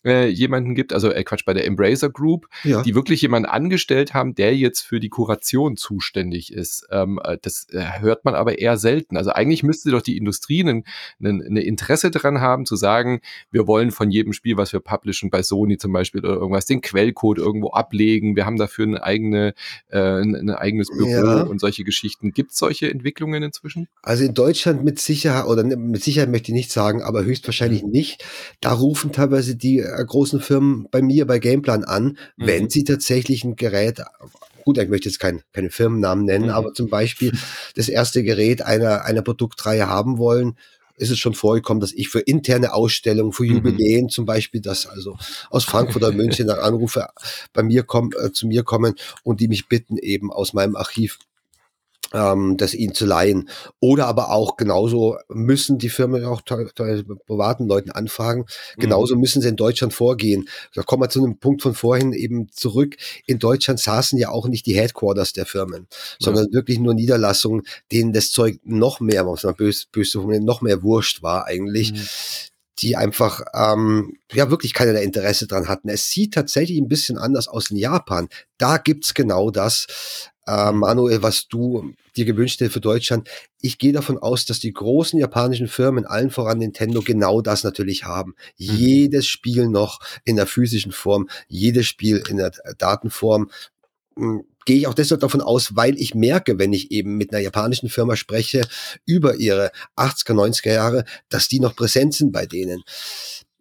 äh, jemanden gibt, also äh, Quatsch, bei der Embracer Group, ja. die wirklich jemanden angestellt haben, der jetzt für die Kuration zuständig ist. Ähm, äh, das äh, hört man aber eher selten. Also eigentlich müsste doch die Industrie ein, ein Interesse daran haben, zu sagen, wir wollen von jedem Spiel, was wir publishen, bei Sony zum Beispiel oder irgendwas, den Quellcode irgendwo ablegen. Wir haben dafür eine eigene, äh, ein, ein eigenes Büro ja. und solche Geschichten. Gibt es solche Entwicklungen inzwischen? Also in Deutschland mit Sicherheit, oder ne, mit Sicherheit möchte ich nicht sagen, aber höchstwahrscheinlich mhm. nicht. Da rufen teilweise die großen Firmen bei mir bei Gameplan an, mhm. wenn sie tatsächlich ein Gerät gut, ich möchte jetzt kein, keine Firmennamen nennen, mhm. aber zum Beispiel das erste Gerät einer, einer Produktreihe haben wollen, ist es schon vorgekommen, dass ich für interne Ausstellungen, für mhm. Jubiläen mhm. zum Beispiel, dass also aus Frankfurt oder *laughs* München dann Anrufe bei mir kommen, äh, zu mir kommen und die mich bitten, eben aus meinem Archiv ähm, das ihnen zu leihen. Oder aber auch genauso müssen die Firmen auch privaten Leuten anfragen. Genauso mhm. müssen sie in Deutschland vorgehen. Da kommen wir zu einem Punkt von vorhin eben zurück. In Deutschland saßen ja auch nicht die Headquarters der Firmen, sondern ja. wirklich nur Niederlassungen, denen das Zeug noch mehr, was man böse, böse noch mehr wurscht war eigentlich. Mhm die einfach ähm, ja wirklich keinerlei Interesse dran hatten. Es sieht tatsächlich ein bisschen anders aus in Japan. Da gibt's genau das äh, Manuel, was du dir gewünscht hättest für Deutschland. Ich gehe davon aus, dass die großen japanischen Firmen, allen voran Nintendo, genau das natürlich haben. Mhm. Jedes Spiel noch in der physischen Form, jedes Spiel in der Datenform. Hm, gehe ich auch deshalb davon aus, weil ich merke, wenn ich eben mit einer japanischen Firma spreche über ihre 80er, 90er Jahre, dass die noch präsent sind bei denen.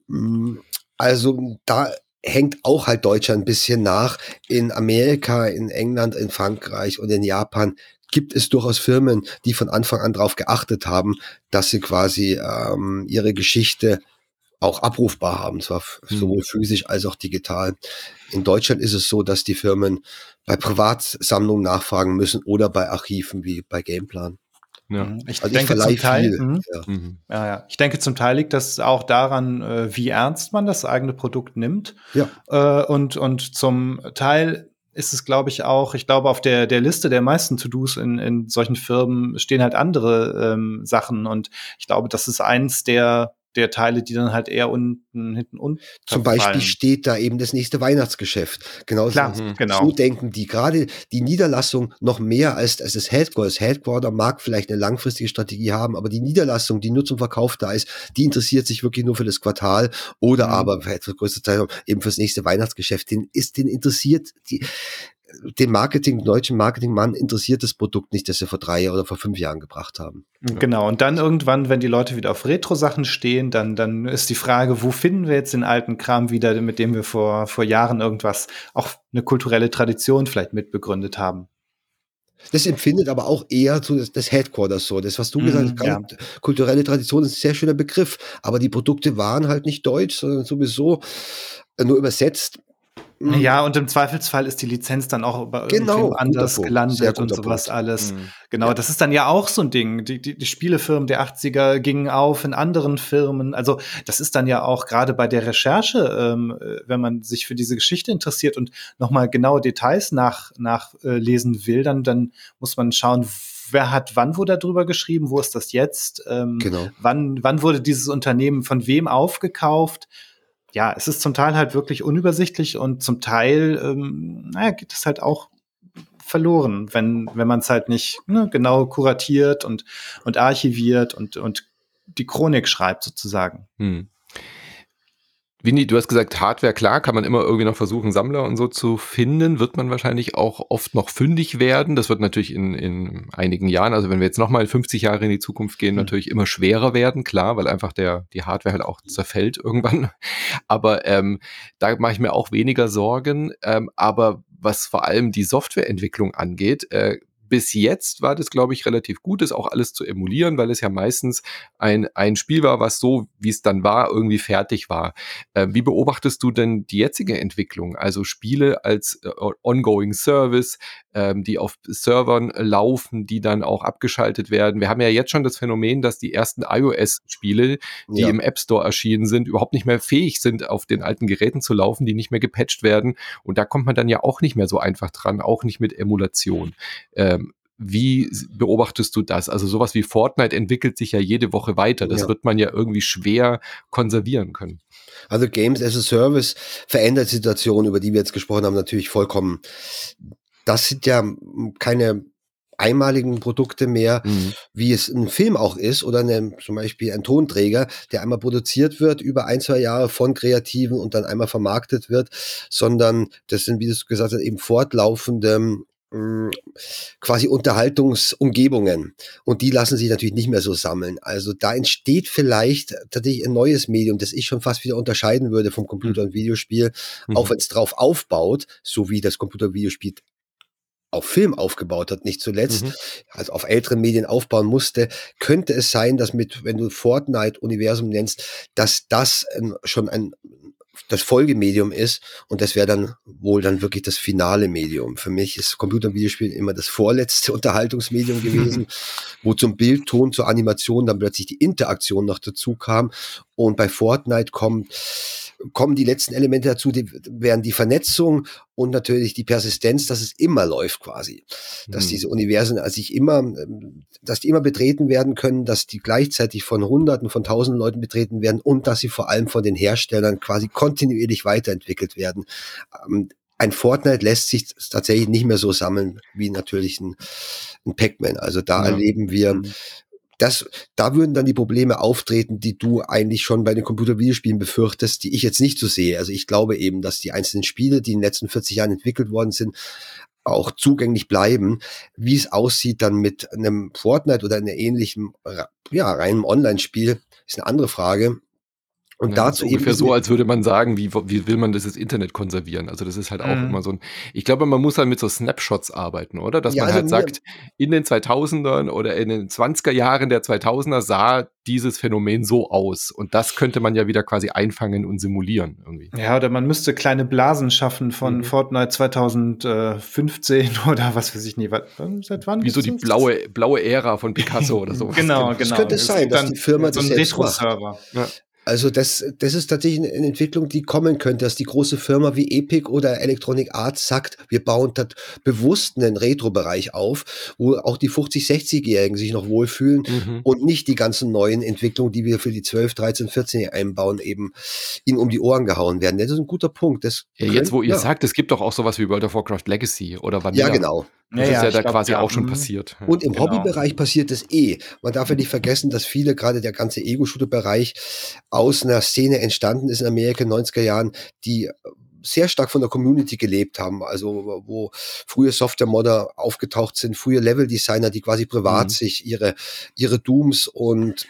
Hm, also da hängt auch halt Deutschland ein bisschen nach. In Amerika, in England, in Frankreich und in Japan gibt es durchaus Firmen, die von Anfang an darauf geachtet haben, dass sie quasi ähm, ihre Geschichte auch abrufbar haben, zwar mhm. sowohl physisch als auch digital. In Deutschland ist es so, dass die Firmen bei Privatsammlungen nachfragen müssen oder bei Archiven wie bei Gameplan. Ja. Mhm. Ich also denke ich zum Teil, mhm. ja. Mhm. Ja, ja. Ich denke zum Teil liegt das auch daran, äh, wie ernst man das eigene Produkt nimmt. Ja. Äh, und, und zum Teil ist es, glaube ich, auch, ich glaube, auf der, der Liste der meisten To-Dos in, in solchen Firmen stehen halt andere ähm, Sachen. Und ich glaube, das ist eins der der Teile, die dann halt eher unten, hinten unten. Zum Beispiel steht da eben das nächste Weihnachtsgeschäft. Genau, Klar, so, genau. so denken die. Gerade die Niederlassung noch mehr als, als das Headquarter. Das Headquarter mag vielleicht eine langfristige Strategie haben, aber die Niederlassung, die nur zum Verkauf da ist, die interessiert sich wirklich nur für das Quartal oder mhm. aber für etwas größere Zeit eben fürs nächste Weihnachtsgeschäft. Den ist, den interessiert die, den Marketing, deutschen Marketingmann interessiert das Produkt nicht, das sie vor drei oder vor fünf Jahren gebracht haben. Genau. Und dann irgendwann, wenn die Leute wieder auf Retro-Sachen stehen, dann, dann ist die Frage, wo finden wir jetzt den alten Kram wieder, mit dem wir vor, vor Jahren irgendwas, auch eine kulturelle Tradition vielleicht mitbegründet haben. Das empfindet aber auch eher so das, das Headquarters so. Das, was du gesagt hast, ja. kulturelle Tradition ist ein sehr schöner Begriff. Aber die Produkte waren halt nicht deutsch, sondern sowieso nur übersetzt. Mhm. Ja, und im Zweifelsfall ist die Lizenz dann auch bei genau, anders gelandet und sowas Punkt. alles. Mhm. Genau, ja. das ist dann ja auch so ein Ding. Die, die, die Spielefirmen der 80er gingen auf in anderen Firmen. Also das ist dann ja auch gerade bei der Recherche, ähm, äh, wenn man sich für diese Geschichte interessiert und nochmal genaue Details nach, nachlesen äh, will, dann, dann muss man schauen, wer hat wann wurde darüber geschrieben, wo ist das jetzt? Ähm, genau. Wann, wann wurde dieses Unternehmen von wem aufgekauft? Ja, es ist zum Teil halt wirklich unübersichtlich und zum Teil, ähm, naja, geht es halt auch verloren, wenn, wenn man es halt nicht ne, genau kuratiert und, und archiviert und, und die Chronik schreibt sozusagen. Hm. Winnie, du hast gesagt, Hardware, klar, kann man immer irgendwie noch versuchen, Sammler und so zu finden. Wird man wahrscheinlich auch oft noch fündig werden. Das wird natürlich in, in einigen Jahren, also wenn wir jetzt nochmal 50 Jahre in die Zukunft gehen, mhm. natürlich immer schwerer werden, klar, weil einfach der, die Hardware halt auch zerfällt irgendwann. *laughs* Aber ähm, da mache ich mir auch weniger Sorgen. Ähm, aber was vor allem die Softwareentwicklung angeht, äh, bis jetzt war das, glaube ich, relativ gut, das auch alles zu emulieren, weil es ja meistens ein, ein Spiel war, was so, wie es dann war, irgendwie fertig war. Äh, wie beobachtest du denn die jetzige Entwicklung? Also Spiele als äh, ongoing Service, ähm, die auf Servern laufen, die dann auch abgeschaltet werden. Wir haben ja jetzt schon das Phänomen, dass die ersten iOS-Spiele, die ja. im App Store erschienen sind, überhaupt nicht mehr fähig sind, auf den alten Geräten zu laufen, die nicht mehr gepatcht werden. Und da kommt man dann ja auch nicht mehr so einfach dran, auch nicht mit Emulation. Ähm, wie beobachtest du das? Also sowas wie Fortnite entwickelt sich ja jede Woche weiter. Das ja. wird man ja irgendwie schwer konservieren können. Also Games as a Service verändert Situationen, über die wir jetzt gesprochen haben, natürlich vollkommen. Das sind ja keine einmaligen Produkte mehr, mhm. wie es ein Film auch ist oder eine, zum Beispiel ein Tonträger, der einmal produziert wird über ein, zwei Jahre von Kreativen und dann einmal vermarktet wird, sondern das sind, wie du gesagt hast, eben fortlaufende hm, quasi Unterhaltungsumgebungen. Und die lassen sich natürlich nicht mehr so sammeln. Also da entsteht vielleicht tatsächlich ein neues Medium, das ich schon fast wieder unterscheiden würde vom Computer- und Videospiel, mhm. auch wenn es drauf aufbaut, so wie das Computer- und Videospiel auf Film aufgebaut hat, nicht zuletzt, mhm. also auf älteren Medien aufbauen musste, könnte es sein, dass mit, wenn du Fortnite-Universum nennst, dass das schon ein das Folgemedium ist und das wäre dann wohl dann wirklich das finale Medium. Für mich ist Computer- und Videospiel immer das vorletzte *laughs* Unterhaltungsmedium gewesen, *laughs* wo zum Bildton, zur Animation dann plötzlich die Interaktion noch dazu kam und bei Fortnite kommt kommen die letzten Elemente dazu, die wären die Vernetzung und natürlich die Persistenz, dass es immer läuft quasi. Dass mhm. diese Universen also sich immer, dass die immer betreten werden können, dass die gleichzeitig von Hunderten, von Tausenden Leuten betreten werden und dass sie vor allem von den Herstellern quasi kontinuierlich weiterentwickelt werden. Ähm, ein Fortnite lässt sich tatsächlich nicht mehr so sammeln wie natürlich ein, ein Pac-Man. Also da ja. erleben wir mhm das, da würden dann die Probleme auftreten, die du eigentlich schon bei den Computer-Videospielen befürchtest, die ich jetzt nicht so sehe. Also ich glaube eben, dass die einzelnen Spiele, die in den letzten 40 Jahren entwickelt worden sind, auch zugänglich bleiben. Wie es aussieht dann mit einem Fortnite oder einem ähnlichen, ja, reinem Online-Spiel, ist eine andere Frage. Und ja, dazu ungefähr so, als würde man sagen, wie, wie will man das Internet konservieren? Also das ist halt auch mhm. immer so ein, ich glaube, man muss halt mit so Snapshots arbeiten, oder? Dass ja, man also halt sagt, in den 2000ern oder in den 20er Jahren der 2000er sah dieses Phänomen so aus. Und das könnte man ja wieder quasi einfangen und simulieren irgendwie. Ja, oder man müsste kleine Blasen schaffen von mhm. Fortnite 2015 *laughs* oder was weiß ich nie. Seit wann? Wie so die blaue, blaue Ära von Picasso oder *laughs* so. genau, genau. Das könnte es sein, dass die Firma so das jetzt macht. Ja. Also das, das ist tatsächlich eine Entwicklung, die kommen könnte, dass die große Firma wie Epic oder Electronic Arts sagt, wir bauen dort bewusst einen Retro-Bereich auf, wo auch die 50-, 60-Jährigen sich noch wohlfühlen mhm. und nicht die ganzen neuen Entwicklungen, die wir für die 12, 13, 14 einbauen, eben ihnen um die Ohren gehauen werden. Das ist ein guter Punkt. Das ja, jetzt, wo ihr ja. sagt, es gibt doch auch sowas wie World of Warcraft Legacy oder Vanilla. Ja, genau. Das ja, ist ja, da glaub, quasi ja. auch schon mhm. passiert. Und im genau. Hobbybereich passiert es eh. Man darf ja nicht vergessen, dass viele, gerade der ganze Ego-Shooter-Bereich, aus einer Szene entstanden ist in Amerika in den 90er Jahren, die sehr stark von der Community gelebt haben, also wo frühe Software-Modder aufgetaucht sind, frühe Level-Designer, die quasi privat mhm. sich ihre, ihre Dooms und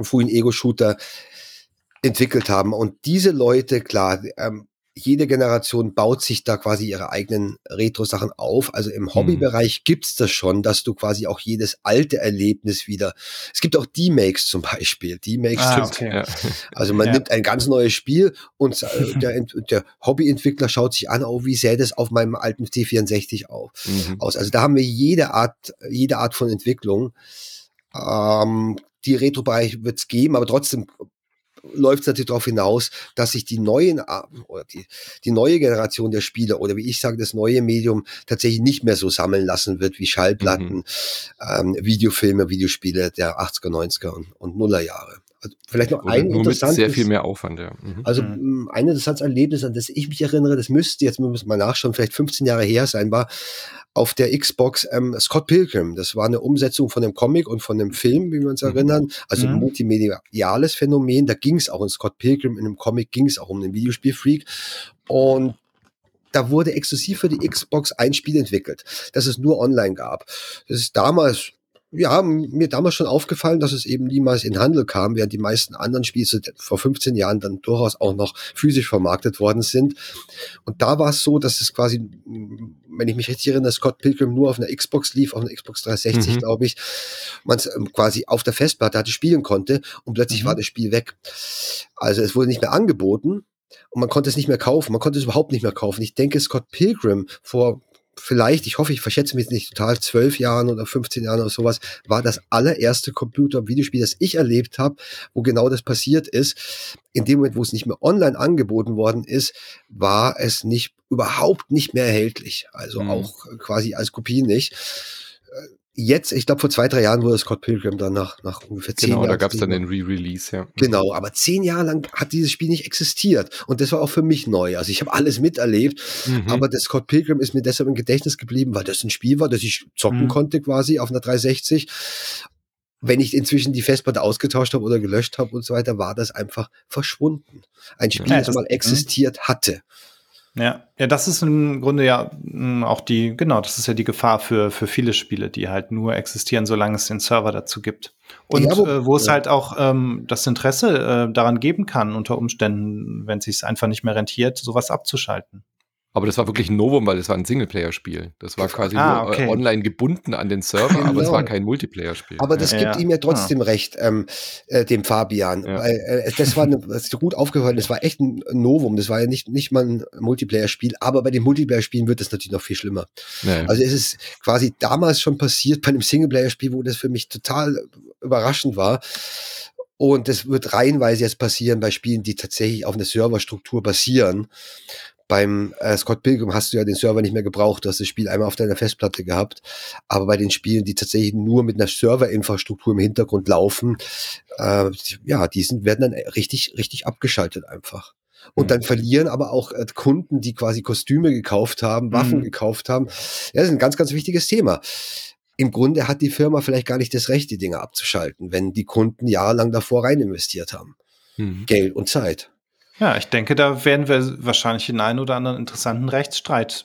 frühen Ego-Shooter entwickelt haben. Und diese Leute, klar, ähm, jede Generation baut sich da quasi ihre eigenen Retro-Sachen auf. Also im Hobbybereich mhm. gibt's das schon, dass du quasi auch jedes alte Erlebnis wieder. Es gibt auch D-Makes zum Beispiel. D-Makes ah, okay. ja. Also man ja. nimmt ein ganz neues Spiel und äh, der, der Hobbyentwickler schaut sich an, oh, wie sähe das auf meinem alten C64 auf, mhm. aus. Also da haben wir jede Art, jede Art von Entwicklung. Ähm, die Retro-Bereich wird's geben, aber trotzdem läuft es natürlich darauf hinaus, dass sich die neuen oder die, die neue Generation der Spieler oder wie ich sage, das neue Medium tatsächlich nicht mehr so sammeln lassen wird wie Schallplatten, mhm. ähm, Videofilme, Videospiele der 80er, 90er und, und Nuller Jahre. Also vielleicht noch Oder ein mit sehr interessantes- viel mehr Aufwand, ja. Mhm. Also Mhm. mh, ein interessantes Erlebnis, an das ich mich erinnere, das müsste jetzt müssen wir mal nachschauen, vielleicht 15 Jahre her sein, war auf der Xbox ähm, Scott Pilgrim. Das war eine Umsetzung von einem Comic und von einem Film, wie wir uns Mhm. erinnern. Also ein Mhm. multimediales Phänomen. Da ging es auch in Scott Pilgrim, in einem Comic ging es auch um einen Videospielfreak. Und da wurde exklusiv für die Xbox ein Spiel entwickelt, das es nur online gab. Das ist damals, ja, mir damals schon aufgefallen, dass es eben niemals in Handel kam, während die meisten anderen Spiele so vor 15 Jahren dann durchaus auch noch physisch vermarktet worden sind. Und da war es so, dass es quasi, wenn ich mich richtig erinnere, Scott Pilgrim nur auf einer Xbox lief, auf einer Xbox 360, Mhm. glaube ich, man es ähm, quasi auf der Festplatte hatte spielen konnte und plötzlich Mhm. war das Spiel weg. Also es wurde nicht mehr angeboten und man konnte es nicht mehr kaufen. Man konnte es überhaupt nicht mehr kaufen. Ich denke, Scott Pilgrim vor vielleicht, ich hoffe, ich verschätze mich nicht total, zwölf Jahren oder 15 Jahren oder sowas, war das allererste Computer-Videospiel, das ich erlebt habe, wo genau das passiert ist. In dem Moment, wo es nicht mehr online angeboten worden ist, war es nicht, überhaupt nicht mehr erhältlich. Also Mhm. auch quasi als Kopie nicht. Jetzt, ich glaube, vor zwei, drei Jahren wurde Scott Pilgrim dann nach, nach ungefähr zehn Genau, Jahren. da gab es dann den Re-Release, ja. Genau, aber zehn Jahre lang hat dieses Spiel nicht existiert. Und das war auch für mich neu. Also ich habe alles miterlebt, Mhm. aber das Scott Pilgrim ist mir deshalb im Gedächtnis geblieben, weil das ein Spiel war, das ich zocken Mhm. konnte quasi auf einer 360. Wenn ich inzwischen die Festplatte ausgetauscht habe oder gelöscht habe und so weiter, war das einfach verschwunden. Ein Spiel, Ja, das, das- mal mhm. existiert hatte. Ja, ja, das ist im Grunde ja mh, auch die, genau, das ist ja die Gefahr für, für viele Spiele, die halt nur existieren, solange es den Server dazu gibt. Und Ja, wo- äh, wo es ja. halt auch ähm, das Interesse äh, daran geben kann, unter Umständen, wenn es sich einfach nicht mehr rentiert, sowas abzuschalten. Aber das war wirklich ein Novum, weil das war ein Singleplayer-Spiel. Das war quasi Ah, nur äh, okay. online gebunden an den Server, aber es Genau. war kein Multiplayer-Spiel. Aber das Ja, gibt ja. ihm ja trotzdem recht, ähm, äh, dem Fabian. Ja. Weil, äh, das war eine, das ist gut aufgefallen, das war echt ein Novum. Das war ja nicht, nicht mal ein Multiplayer-Spiel, aber bei den Multiplayer-Spielen wird es natürlich noch viel schlimmer. Nee. Also es ist quasi damals schon passiert bei einem Singleplayer-Spiel, wo das für mich total überraschend war. Und das wird reihenweise jetzt passieren bei Spielen, die tatsächlich auf einer Serverstruktur basieren. Beim äh, Scott Pilgrim hast du ja den Server nicht mehr gebraucht, du hast das Spiel einmal auf deiner Festplatte gehabt. Aber bei den Spielen, die tatsächlich nur mit einer Serverinfrastruktur im Hintergrund laufen, äh, ja, die sind, werden dann richtig, richtig abgeschaltet einfach. Und Mhm. dann verlieren aber auch äh, Kunden, die quasi Kostüme gekauft haben, Waffen Mhm. gekauft haben. Ja, das ist ein ganz, ganz wichtiges Thema. Im Grunde hat die Firma vielleicht gar nicht das Recht, die Dinge abzuschalten, wenn die Kunden jahrelang davor rein investiert haben. Mhm. Geld und Zeit. Ja, ich denke, da werden wir wahrscheinlich den einen oder anderen interessanten Rechtsstreit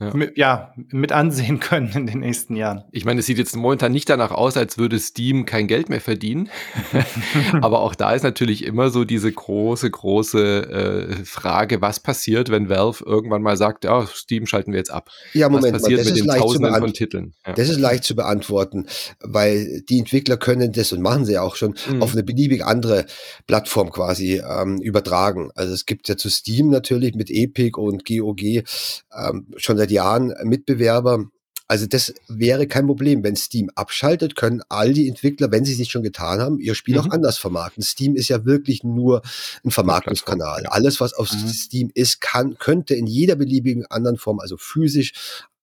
Ja. Mit, ja, mit ansehen *laughs* können in den nächsten Jahren. Ich meine, es sieht jetzt momentan nicht danach aus, als würde Steam kein Geld mehr verdienen. *laughs* Aber auch da ist natürlich immer so diese große, große äh, Frage, was passiert, wenn Valve irgendwann mal sagt, ja, Steam schalten wir jetzt ab. Ja, Was Moment mal, passiert das mit ist den leicht zu Tausenden von beantworten. Titeln? Ja. Das ist leicht zu beantworten, weil die Entwickler können das und machen sie ja auch schon Mhm. auf eine beliebig andere Plattform quasi ähm, übertragen. Also es gibt ja zu Steam natürlich mit Epic und GOG ähm, schon seit Jahren Mitbewerber. Also das wäre kein Problem. Wenn Steam abschaltet, können all die Entwickler, wenn sie es nicht schon getan haben, ihr Spiel auch Mhm. anders vermarkten. Steam ist ja wirklich nur ein Vermarktungskanal. ja. Alles, was auf Mhm. Steam ist, kann, könnte in jeder beliebigen anderen Form, also physisch,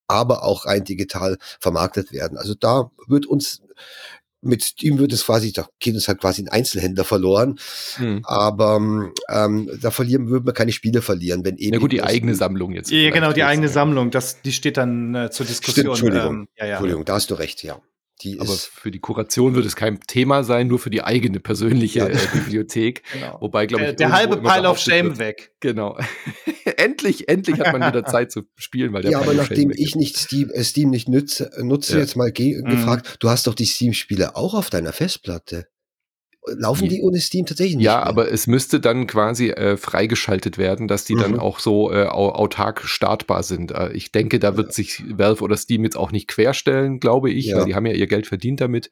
aber auch rein digital vermarktet werden. Also da wird uns mit Steam wird es quasi, da geht uns halt quasi ein Einzelhändler verloren, Mhm. aber ähm, da verlieren würden wir keine Spiele verlieren, wenn eben. Na gut, die eigene Sammlung jetzt. Ja, genau, die eigene ja. Sammlung, das, die steht dann äh, zur Diskussion. Entschuldigung. Ähm, ja, ja. Entschuldigung, da hast du recht, ja. Die Aber für die Kuration wird es kein Thema sein, nur für die eigene persönliche Ja. äh, Bibliothek. *laughs* Genau. Wobei, glaube ich, Äh, der halbe Pile of Shame wird- weg. Genau. *laughs* endlich, endlich hat man wieder *laughs* Zeit zu spielen, weil der ja, aber Pile Shame nachdem ich nicht Steam, äh, Steam nicht nütze, nutze, Ja. jetzt mal Mhm. gefragt, du hast doch die Steam-Spiele auch auf deiner Festplatte. Laufen die ohne Steam tatsächlich nicht? Ja, mehr? aber es müsste dann quasi äh, freigeschaltet werden, dass die dann Mhm. auch so äh, au autark startbar sind. Äh, ich denke, da wird sich Valve oder Steam jetzt auch nicht querstellen, glaube ich, Ja. weil die haben ja ihr Geld verdient damit.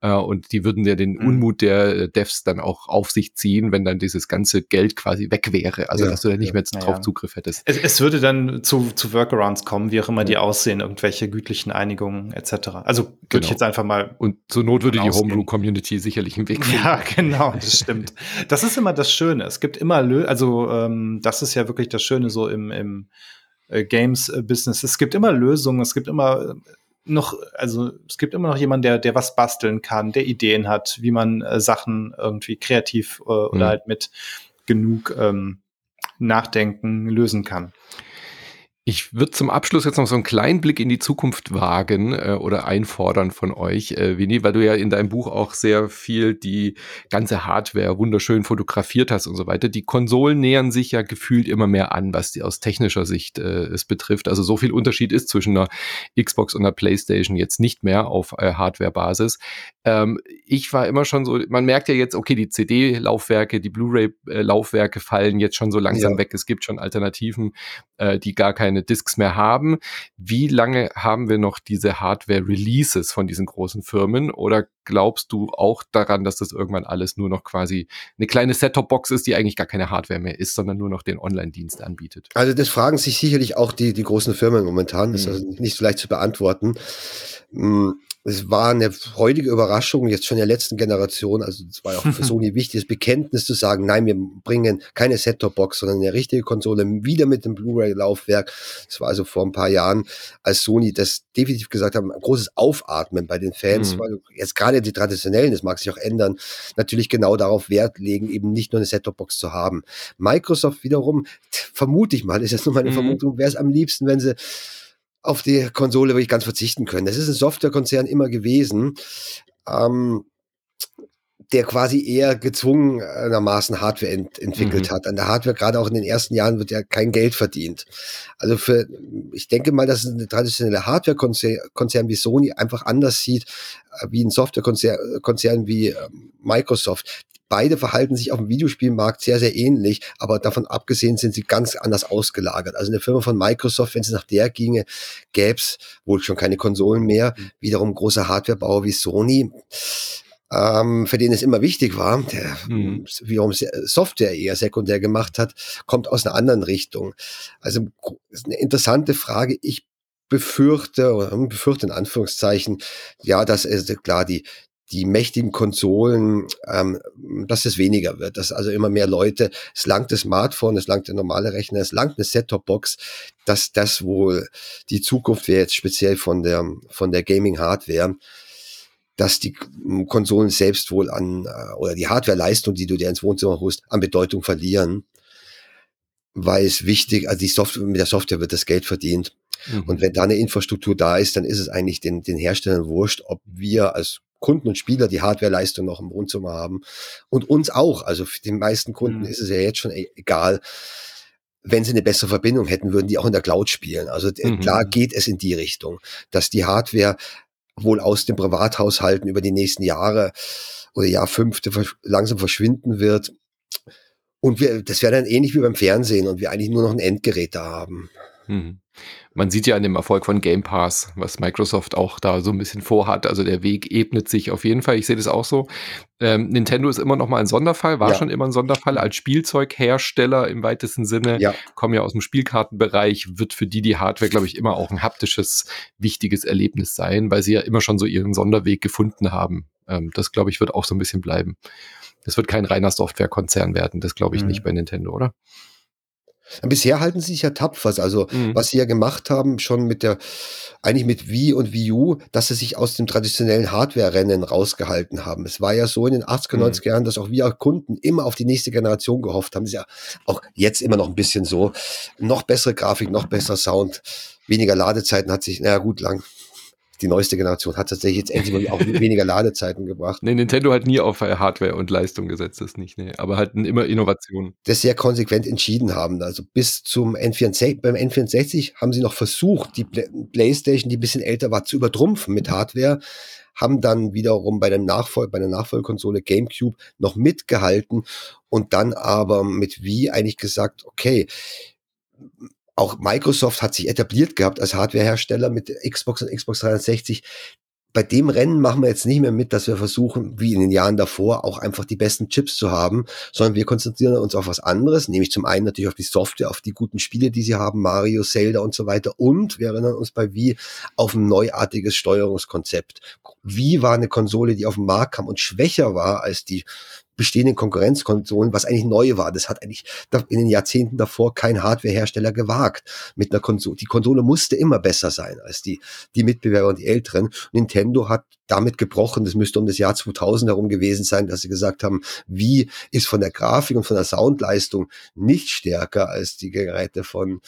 Äh, und die würden ja den Mhm. Unmut der äh, Devs dann auch auf sich ziehen, wenn dann dieses ganze Geld quasi weg wäre. Also, Ja, dass du da nicht ja. mehr Ja, drauf ja. Zugriff hättest. Es, es würde dann zu, zu Workarounds kommen, wie auch immer die aussehen, irgendwelche gütlichen Einigungen etc. Also würde Genau. ich jetzt einfach mal Und zur Not würde die. Homebrew-Community sicherlich einen Weg finden. Ja, *laughs* genau, das stimmt. Das ist immer das Schöne. Es gibt immer, Lö also ähm, das ist ja wirklich das Schöne so im, im äh, Games-Business. Es gibt immer Lösungen, es gibt immer noch, also es gibt immer noch jemanden, der, der was basteln kann, der Ideen hat, wie man äh, Sachen irgendwie kreativ äh, oder mhm. halt mit genug ähm, Nachdenken lösen kann. Ich würde zum Abschluss jetzt noch so einen kleinen Blick in die Zukunft wagen äh, oder einfordern von euch, äh, Vinny, weil du ja in deinem Buch auch sehr viel die ganze Hardware wunderschön fotografiert hast und so weiter. Die Konsolen nähern sich ja gefühlt immer mehr an, was die aus technischer Sicht äh, es betrifft. Also so viel Unterschied ist zwischen einer Xbox und einer PlayStation jetzt nicht mehr auf äh, Hardware-Basis. Ähm, ich war immer schon so, man merkt ja jetzt, okay, die CD-Laufwerke, die Blu-ray-Laufwerke fallen jetzt schon so langsam ja. weg. Es gibt schon Alternativen, äh, die gar keine keine Disks mehr haben. Wie lange haben wir noch diese Hardware-Releases von diesen großen Firmen? Oder glaubst du auch daran, dass das irgendwann alles nur noch quasi eine kleine Set-Top-Box ist, die eigentlich gar keine Hardware mehr ist, sondern nur noch den Online-Dienst anbietet? Also das fragen sich sicherlich auch die, die großen Firmen momentan. Das ist mhm. also nicht so leicht zu beantworten. Hm, es war eine freudige Überraschung, jetzt schon in der letzten Generation. Also es war auch für *laughs* Sony wichtiges Bekenntnis zu sagen, nein, wir bringen keine Set-Top-Box, sondern eine richtige Konsole wieder mit dem Blu-ray-Laufwerk. Das war also vor ein paar Jahren, als Sony das definitiv gesagt hat, ein großes Aufatmen bei den Fans, mhm. weil jetzt gerade die traditionellen, das mag sich auch ändern, natürlich genau darauf Wert legen, eben nicht nur eine Set-Top-Box zu haben. Microsoft wiederum, vermute ich mal, ist jetzt nur meine mhm. Vermutung, wäre es am liebsten, wenn sie auf die Konsole wirklich ganz verzichten können. Das ist ein Softwarekonzern immer gewesen, ähm, der quasi eher gezwungenermaßen Hardware ent entwickelt mhm. hat. An der Hardware, gerade auch in den ersten Jahren, wird ja kein Geld verdient. Also für, ich denke mal, dass ein traditionelle Hardware-Konzern wie Sony einfach anders sieht, äh, wie ein Softwarekonzern wie ähm, Microsoft beide verhalten sich auf dem Videospielmarkt sehr, sehr ähnlich, aber davon abgesehen sind sie ganz anders ausgelagert. Also eine Firma von Microsoft, wenn es nach der ginge, gäbe es wohl schon keine Konsolen mehr. Mhm. Wiederum große Hardwarebauer wie Sony, ähm, für den es immer wichtig war, der mhm. wiederum Software eher sekundär gemacht hat, kommt aus einer anderen Richtung. Also ist eine interessante Frage. Ich befürchte, oder befürchte in Anführungszeichen, ja, dass ist klar, die, die mächtigen Konsolen, ähm, dass es weniger wird, dass also immer mehr Leute, es langt das Smartphone, es langt der normale Rechner, es langt eine Set-Top-Box, dass das wohl die Zukunft wäre jetzt speziell von der, von der Gaming-Hardware, dass die Konsolen selbst wohl an, äh, oder die Hardware-Leistung, die du dir ins Wohnzimmer holst, an Bedeutung verlieren, weil es wichtig, also die Software, mit der Software wird das Geld verdient. Mhm. Und wenn da eine Infrastruktur da ist, dann ist es eigentlich den, den Herstellern wurscht, ob wir als Kunden und Spieler die Hardwareleistung noch im Wohnzimmer haben. Und uns auch. Also für die meisten Kunden mhm. ist es ja jetzt schon e-, egal. Wenn sie eine bessere Verbindung hätten, würden die auch in der Cloud spielen. Also mhm. klar geht es in die Richtung, dass die Hardware wohl aus dem Privathaushalten über die nächsten Jahre oder Jahr fünfte langsam verschwinden wird. Und wir, das wäre dann ähnlich wie beim Fernsehen und wir eigentlich nur noch ein Endgerät da haben. Mhm. Man sieht ja an dem Erfolg von Game Pass, was Microsoft auch da so ein bisschen vorhat. Also der Weg ebnet sich auf jeden Fall. Ich sehe das auch so. Ähm, Nintendo ist immer noch mal ein Sonderfall, war ja. schon immer ein Sonderfall als Spielzeughersteller im weitesten Sinne. Ja. Kommen ja aus dem Spielkartenbereich, wird für die die Hardware, glaube ich, immer auch ein haptisches, wichtiges Erlebnis sein, weil sie ja immer schon so ihren Sonderweg gefunden haben. Ähm, das, glaube ich, wird auch so ein bisschen bleiben. Das wird kein reiner Softwarekonzern werden, das glaube ich mhm. nicht bei Nintendo, oder? Bisher halten sie sich ja tapfer. Also, mhm. was sie ja gemacht haben, schon mit der, eigentlich mit Wii und Wii U, dass sie sich aus dem traditionellen Hardware-Rennen rausgehalten haben. Es war ja so in den 80er, mhm. 90er Jahren, dass auch wir Kunden immer auf die nächste Generation gehofft haben. Das ist ja auch jetzt immer noch ein bisschen so. Noch bessere Grafik, noch besser Sound, weniger Ladezeiten hat sich, naja, gut, lang, die neueste Generation hat tatsächlich jetzt endlich mal auch weniger Ladezeiten gebracht. Nee, Nintendo hat nie auf Hardware und Leistung gesetzt, das nicht, nee. Aber halt immer Innovation. Das sehr konsequent entschieden haben. Also bis zum N64, beim N64 haben sie noch versucht, die Playstation, die ein bisschen älter war, zu übertrumpfen mit Hardware haben dann wiederum bei der Nachfolge, bei der Nachfolgekonsole GameCube noch mitgehalten und dann aber mit Wii eigentlich gesagt, okay, auch Microsoft hat sich etabliert gehabt als Hardwarehersteller mit Xbox und Xbox 360. Bei dem Rennen machen wir jetzt nicht mehr mit, dass wir versuchen, wie in den Jahren davor, auch einfach die besten Chips zu haben, sondern wir konzentrieren uns auf was anderes, nämlich zum einen natürlich auf die Software, auf die guten Spiele, die sie haben, Mario, Zelda und so weiter. Und wir erinnern uns bei Wii auf ein neuartiges Steuerungskonzept Wie war eine Konsole, die auf den Markt kam und schwächer war als die bestehenden Konkurrenzkonsolen, was eigentlich neu war. Das hat eigentlich in den Jahrzehnten davor kein Hardwarehersteller gewagt mit einer Konsole. Die Konsole musste immer besser sein als die, die Mitbewerber und die älteren. Nintendo hat damit gebrochen, das müsste um das Jahr 2000 herum gewesen sein, dass sie gesagt haben, wie ist von der Grafik und von der Soundleistung nicht stärker als die Geräte von,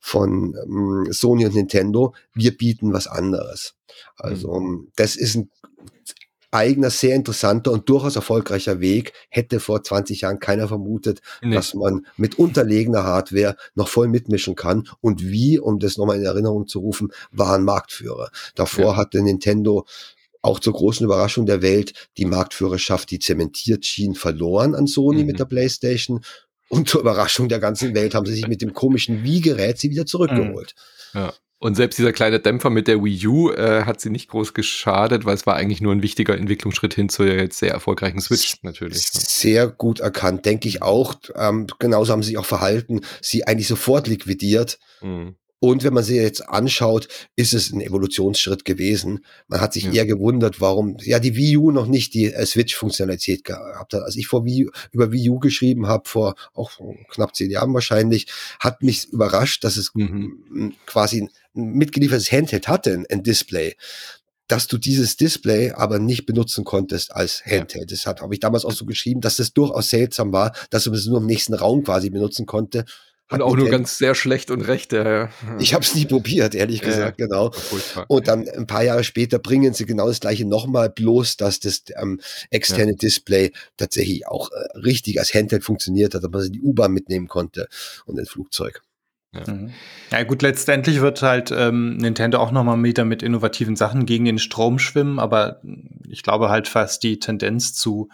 von ähm, Sony und Nintendo. Wir bieten was anderes. Also mhm. das ist ein eigener, sehr interessanter und durchaus erfolgreicher Weg. Hätte vor 20 Jahren keiner vermutet, nee. dass man mit unterlegener Hardware noch voll mitmischen kann. Und wie, um das nochmal in Erinnerung zu rufen, waren Marktführer. Davor ja. hatte Nintendo auch zur großen Überraschung der Welt die Marktführerschaft, die zementiert schien, verloren an Sony mhm. mit der PlayStation. Und zur Überraschung der ganzen Welt haben sie sich mit dem komischen Wii-Gerät sie wieder zurückgeholt. Ja. Und selbst dieser kleine Dämpfer mit der Wii U äh, hat sie nicht groß geschadet, weil es war eigentlich nur ein wichtiger Entwicklungsschritt hin zur jetzt sehr erfolgreichen Switch natürlich. Ne? Sehr gut erkannt, denke ich auch. Ähm, genauso haben sie sich auch verhalten, sie eigentlich sofort liquidiert. Mhm. Und wenn man sie jetzt anschaut, ist es ein Evolutionsschritt gewesen. Man hat sich ja. eher gewundert, warum ja die Wii U noch nicht die äh, Switch-Funktionalität gehabt hat. Als ich vor Wii, über Wii U geschrieben habe, vor auch knapp zehn Jahren wahrscheinlich, hat mich überrascht, dass es mhm. quasi ein mitgeliefertes Handheld hatte, ein, ein Display dass du dieses Display aber nicht benutzen konntest als Handheld. Das habe ich damals auch so geschrieben, dass das durchaus seltsam war, dass man es nur im nächsten Raum quasi benutzen konnte und auch nur ganz sehr schlecht und recht. Ja, Ich habe es nie probiert, ehrlich gesagt, ja, genau. Und dann ein paar Jahre später bringen sie genau das gleiche nochmal, bloß dass das ähm, externe ja. Display tatsächlich auch äh, richtig als Handheld funktioniert hat, dass man die U-Bahn mitnehmen konnte und ein Flugzeug. Ja. Mhm. ja. gut, letztendlich wird halt ähm, Nintendo auch nochmal wieder mit innovativen Sachen gegen den Strom schwimmen, aber ich glaube halt fast die Tendenz zu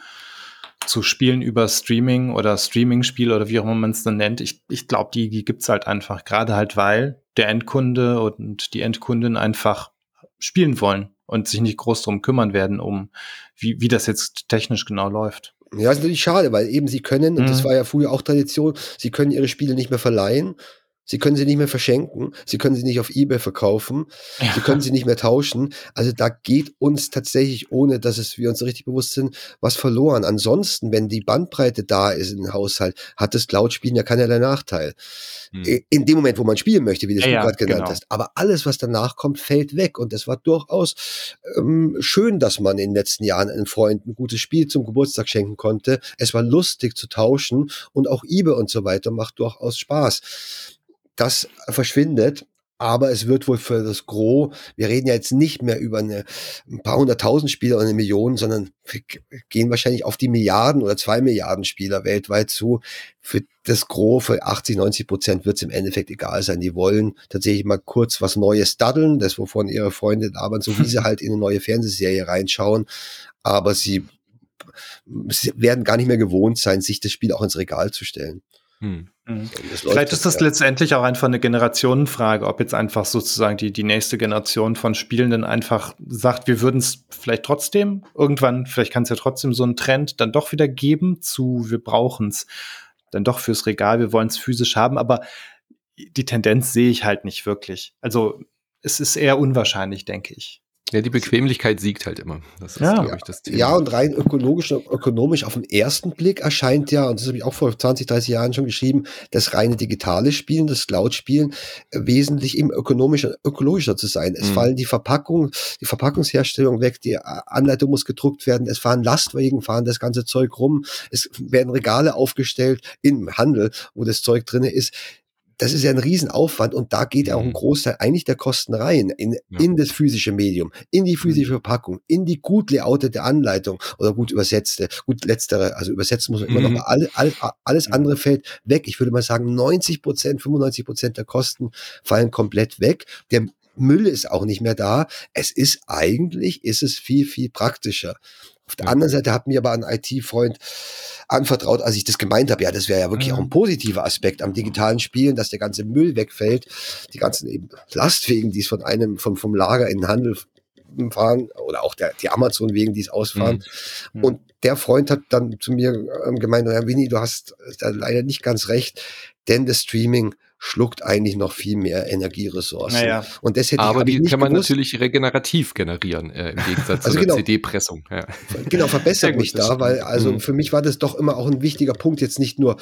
zu Spielen über Streaming oder Streaming-Spiel oder wie auch immer man es dann nennt, ich, ich glaube, die, die gibt's halt einfach. Gerade halt, weil der Endkunde und die Endkundin einfach spielen wollen und sich nicht groß drum kümmern werden, um wie, wie das jetzt technisch genau läuft. Ja, ist natürlich schade, weil eben sie können, und mhm. das war ja früher auch Tradition, sie können ihre Spiele nicht mehr verleihen Sie können sie nicht mehr verschenken. Sie können sie nicht auf eBay verkaufen. Ja. Sie können sie nicht mehr tauschen. Also da geht uns tatsächlich, ohne dass es wir uns richtig bewusst sind, was verloren. Ansonsten, wenn die Bandbreite da ist im Haushalt, hat das Cloud-Spielen ja keinerlei Nachteil. Hm. In dem Moment, wo man spielen möchte, wie das ja, du gerade genannt genau. hast. Aber alles, was danach kommt, fällt weg. Und das war durchaus ähm, schön, dass man in den letzten Jahren einem Freund ein gutes Spiel zum Geburtstag schenken konnte. Es war lustig zu tauschen und auch eBay und so weiter macht durchaus Spaß das verschwindet. Aber es wird wohl für das Gros, wir reden ja jetzt nicht mehr über eine, ein paar hunderttausend Spieler oder eine Million, sondern wir gehen wahrscheinlich auf die Milliarden oder zwei Milliarden Spieler weltweit zu. Für das Gros, für 80, 90 Prozent wird es im Endeffekt egal sein. Die wollen tatsächlich mal kurz was Neues daddeln, das wovon ihre Freunde labern, so wie sie *laughs* halt in eine neue Fernsehserie reinschauen. Aber sie, sie werden gar nicht mehr gewohnt sein, sich das Spiel auch ins Regal zu stellen. Hm. Mhm. Vielleicht ist das ja. letztendlich auch einfach eine Generationenfrage, ob jetzt einfach sozusagen die, die nächste Generation von Spielenden einfach sagt, wir würden es vielleicht trotzdem irgendwann, vielleicht kann es ja trotzdem so einen Trend dann doch wieder geben zu, wir brauchen es dann doch fürs Regal, wir wollen es physisch haben, aber die Tendenz sehe ich halt nicht wirklich. Also es ist eher unwahrscheinlich, denke ich. Ja, die Bequemlichkeit siegt halt immer. Das ist, ja. glaube ich, das Thema. Ja, und rein ökologisch und ökonomisch auf den ersten Blick erscheint ja, und das habe ich auch vor 20, 30 Jahren schon geschrieben, das reine digitale Spielen, das Cloud-Spielen, äh, wesentlich eben ökonomischer, ökologischer zu sein. Es mhm. fallen die Verpackungen, die Verpackungsherstellung weg, die Anleitung muss gedruckt werden, es fahren Lastwagen, fahren das ganze Zeug rum, es werden Regale aufgestellt im Handel, wo das Zeug drinne ist das ist ja ein Riesenaufwand und da geht ja auch ein mhm. Großteil eigentlich der Kosten rein in, ja. in das physische Medium, in die physische mhm. Verpackung, in die gut layoutete Anleitung oder gut übersetzte, gut letztere, also übersetzen muss man immer mhm. noch, all, all, alles andere fällt weg. Ich würde mal sagen, 90 Prozent, 95 Prozent der Kosten fallen komplett weg. Der Müll ist auch nicht mehr da. Es ist eigentlich, ist es viel, viel praktischer. Auf der ja. anderen Seite hat mir aber ein IT-Freund anvertraut, als ich das gemeint habe. Ja, das wäre ja wirklich mhm. auch ein positiver Aspekt am digitalen Spielen, dass der ganze Müll wegfällt, die ganzen eben Lastwegen, die es von einem, vom, vom Lager in den Handel fahren oder auch der, die Amazon-Wegen, die es ausfahren. Mhm. mhm. Und der Freund hat dann zu mir ähm, gemeint, ja, Winnie, du hast da leider nicht ganz recht, denn das Streaming schluckt eigentlich noch viel mehr Energieressourcen. Naja. Und das hätte Aber ich, die nicht kann man gewusst. natürlich regenerativ generieren, äh, im Gegensatz Also zu genau. der CD-Pressung. Ja. Genau, verbessert mich das da, weil also Mhm. für mich war das doch immer auch ein wichtiger Punkt, jetzt nicht nur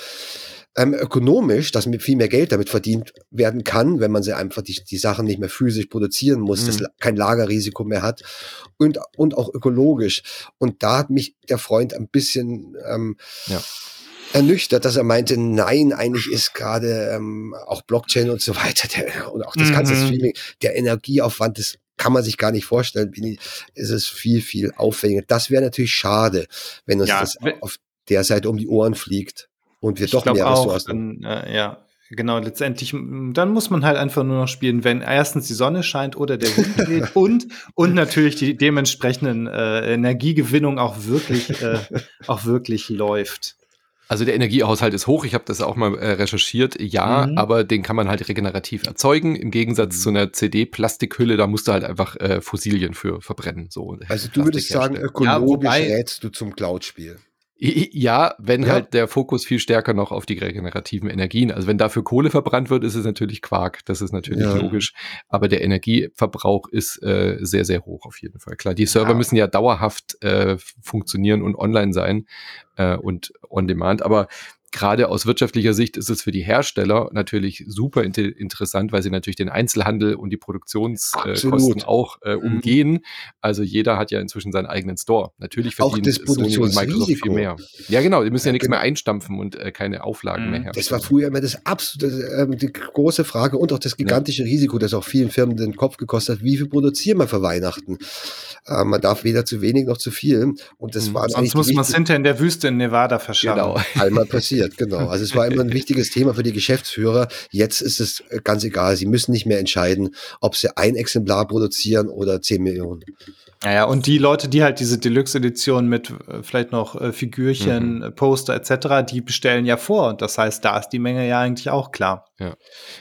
ähm, ökonomisch, dass mit viel mehr Geld damit verdient werden kann, wenn man sie einfach die, die Sachen nicht mehr physisch produzieren muss, das Mhm. la- kein Lagerrisiko mehr hat und, und auch ökologisch. Und da hat mich der Freund ein bisschen ähm, Ja. Ernüchtert, dass er meinte, nein, eigentlich ist gerade ähm, auch Blockchain und so weiter der, und auch das ganze Mhm. Streaming, der Energieaufwand, das kann man sich gar nicht vorstellen. Es ist viel, viel aufwendiger. Das wäre natürlich schade, wenn uns Ja, das auf der Seite um die Ohren fliegt und wir Ich doch mehr auch, Ressourcen. dann, äh, ja, genau, letztendlich, dann muss man halt einfach nur noch spielen, wenn erstens die Sonne scheint oder der Wind weht *laughs* und, und natürlich die dementsprechenden äh, Energiegewinnung auch wirklich, äh, auch wirklich läuft. Also der Energiehaushalt ist hoch, ich habe das auch mal äh, recherchiert, ja, Mhm. aber den kann man halt regenerativ erzeugen. Im Gegensatz zu einer CD-Plastikhülle, da musst du halt einfach äh, Fossilien für verbrennen. So Also *laughs* du würdest Plastik sagen, herstellen. ökologisch wobei- rätst du zum Cloud-Spiel. Ja, wenn Ja. halt der Fokus viel stärker noch auf die regenerativen Energien. Also wenn dafür Kohle verbrannt wird, ist es natürlich Quark. Das ist natürlich Ja. logisch. Aber der Energieverbrauch ist äh, sehr, sehr hoch auf jeden Fall. Klar, die Server Ja. müssen ja dauerhaft äh, funktionieren und online sein äh, und on demand. Aber gerade aus wirtschaftlicher Sicht ist es für die Hersteller natürlich super inter interessant, weil sie natürlich den Einzelhandel und die Produktionskosten äh, auch äh, Mhm. umgehen. Also jeder hat ja inzwischen seinen eigenen Store. Natürlich Auch verdient das Sony und Microsoft Produktionsrisiko. viel mehr. Ja, genau, die müssen ja, Ja, nichts genau. mehr einstampfen und äh, keine Auflagen Mhm. mehr Das herstellen. war früher immer das absolute, ähm, die große Frage und auch das gigantische Risiko, das auch vielen Firmen den Kopf gekostet hat. Wie viel produzieren wir für Weihnachten? Äh, man darf weder zu wenig noch zu viel. Und das Mhm. war Sonst muss man es hinter in der Wüste in Nevada verschaffen. Genau. einmal passiert, genau. Also es war immer ein *laughs* wichtiges Thema für die Geschäftsführer. Jetzt ist es äh, ganz egal. Sie müssen nicht mehr entscheiden, ob sie ein Exemplar produzieren oder 10 Millionen. Naja, und die Leute, die halt diese Deluxe-Edition mit äh, vielleicht noch äh, Figürchen, Mhm. äh, Poster etc., die bestellen ja vor. Und das heißt, da ist die Menge ja eigentlich auch klar.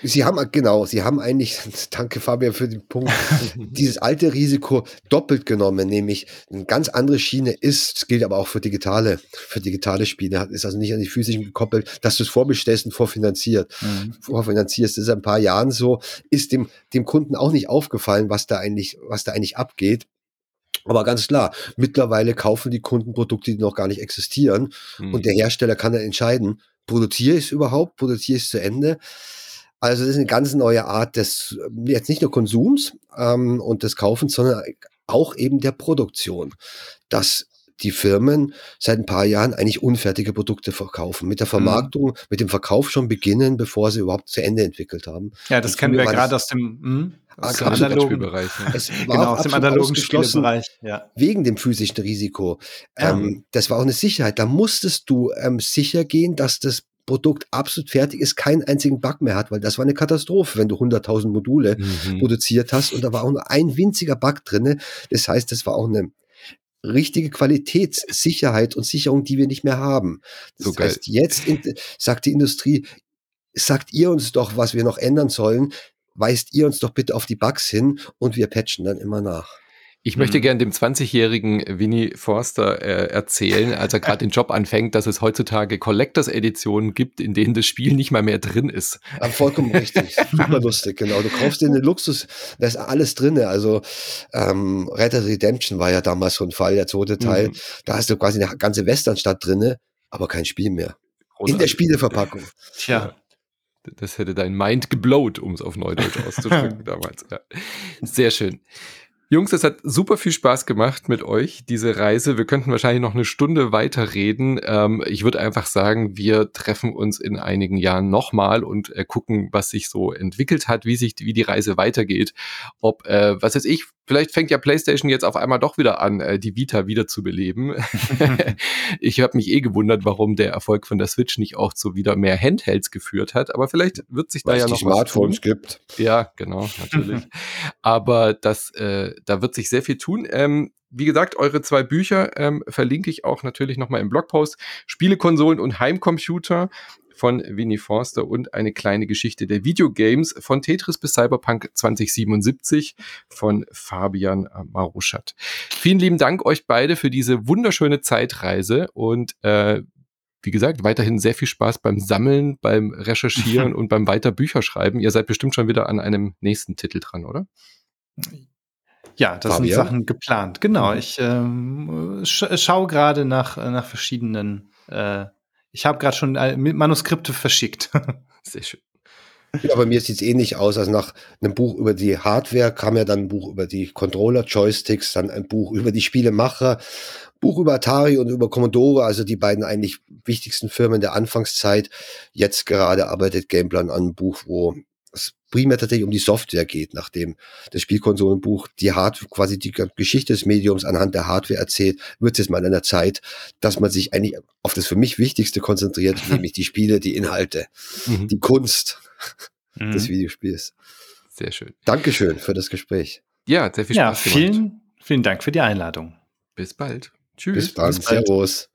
Sie haben, genau, Sie haben eigentlich, *laughs* danke Fabian für den Punkt, *laughs* dieses alte Risiko doppelt genommen, nämlich eine ganz andere Schiene ist, das gilt aber auch für digitale, für digitale Spiele, ist also nicht an die physischen gekoppelt, dass du es vorbestellst und vorfinanziert, vorfinanzierst. Das ist ein paar Jahren so, ist dem, dem Kunden auch nicht aufgefallen, was da eigentlich, was da eigentlich abgeht. Aber ganz klar, mittlerweile kaufen die Kunden Produkte, die noch gar nicht existieren. Mhm. Und der Hersteller kann dann entscheiden, produziere ich es überhaupt, produziere ich es zu Ende. Also das ist eine ganz neue Art des, ähm, jetzt nicht nur Konsums ähm, und des Kaufens, sondern auch eben der Produktion. Dass die Firmen seit ein paar Jahren eigentlich unfertige Produkte verkaufen. Mit der Vermarktung, mit dem Verkauf schon beginnen, bevor sie überhaupt zu Ende entwickelt haben. Ja, das Und kennen wir gerade aus dem, hm, Ah, aus dem absolut. analogen, Brettspielbereich, ja. Es war genau, aus dem analogen Spielebereich. Ja. wegen dem physischen Risiko. Ja. Ähm, das war auch eine Sicherheit. Da musstest du ähm, sicher gehen, dass das Produkt absolut fertig ist, keinen einzigen Bug mehr hat, weil das war eine Katastrophe, wenn du 100.000 Module Mhm. produziert hast und da war auch nur ein winziger Bug drinne. Das heißt, das war auch eine richtige Qualitätssicherheit und Sicherung, die wir nicht mehr haben. Das So geil. heißt, jetzt in, sagt die Industrie, sagt ihr uns doch, was wir noch ändern sollen, weist ihr uns doch bitte auf die Bugs hin und wir patchen dann immer nach. Ich möchte Mhm. gern dem 20-jährigen Winnie Forster äh, erzählen, als er *laughs* gerade den Job anfängt, dass es heutzutage Collectors-Editionen gibt, in denen das Spiel nicht mal mehr drin ist. Ja, vollkommen richtig. *laughs* Super lustig, genau. Du kaufst dir eine Luxus, da ist alles drinne. Also ähm, Red Dead Redemption war ja damals so ein Fall, der zweite Teil. Mhm. Da hast du quasi eine ganze Westernstadt drinne, aber kein Spiel mehr. In der Großartig. Spieleverpackung. Tja, Das hätte dein Mind geblowt, um es auf Neudeutsch auszudrücken *laughs* damals. Ja. Sehr schön. Jungs, es hat super viel Spaß gemacht mit euch, diese Reise. Wir könnten wahrscheinlich noch eine Stunde weiter reden. Ähm, ich würde einfach sagen, wir treffen uns in einigen Jahren nochmal und äh, gucken, was sich so entwickelt hat, wie sich, wie die Reise weitergeht. Ob, äh, was weiß ich, vielleicht fängt ja PlayStation jetzt auf einmal doch wieder an, äh, die Vita wieder zu beleben. *laughs* *laughs* ich habe mich eh gewundert, warum der Erfolg von der Switch nicht auch zu wieder mehr Handhelds geführt hat. Aber vielleicht wird sich da Weil ja es noch die was Smartphones tun. gibt. Ja, genau, natürlich. *laughs* Aber das, äh, da wird sich sehr viel tun. Ähm, wie gesagt, eure zwei Bücher ähm, verlinke ich auch natürlich nochmal im Blogpost. Spielekonsolen und Heimcomputer von Winnie Forster und eine kleine Geschichte der Videogames von Tetris bis Cyberpunk 2077 von Fabian Maruschat. Vielen lieben Dank euch beide für diese wunderschöne Zeitreise und äh, wie gesagt, weiterhin sehr viel Spaß beim Sammeln, beim Recherchieren *laughs* und beim weiter Bücherschreiben. Ihr seid bestimmt schon wieder an einem nächsten Titel dran, oder? Ja, das Fabian? sind Sachen geplant. Genau, mhm. ich ähm, sch schaue gerade nach, nach verschiedenen. Äh, ich habe gerade schon äh, Manuskripte verschickt. *laughs* Sehr schön. Ja, bei mir sieht es ähnlich aus. Also nach einem Buch über die Hardware kam ja dann ein Buch über die Controller, Joysticks, dann ein Buch über die Spielemacher, Buch über Atari und über Commodore, also die beiden eigentlich wichtigsten Firmen der Anfangszeit. Jetzt gerade arbeitet Gameplan an einem Buch, wo es primär tatsächlich um die Software geht, nachdem das Spielkonsolenbuch die Hardware, quasi die Geschichte des Mediums anhand der Hardware erzählt, wird es jetzt mal in einer Zeit, dass man sich eigentlich auf das für mich Wichtigste konzentriert, *laughs* nämlich die Spiele, die Inhalte, mhm. die Kunst mhm. des Videospiels. Sehr schön. Dankeschön für das Gespräch. Ja, sehr viel Spaß ja, vielen, gemacht. Vielen Dank für die Einladung. Bis bald. Tschüss. Bis dann. Bis bald. Servus.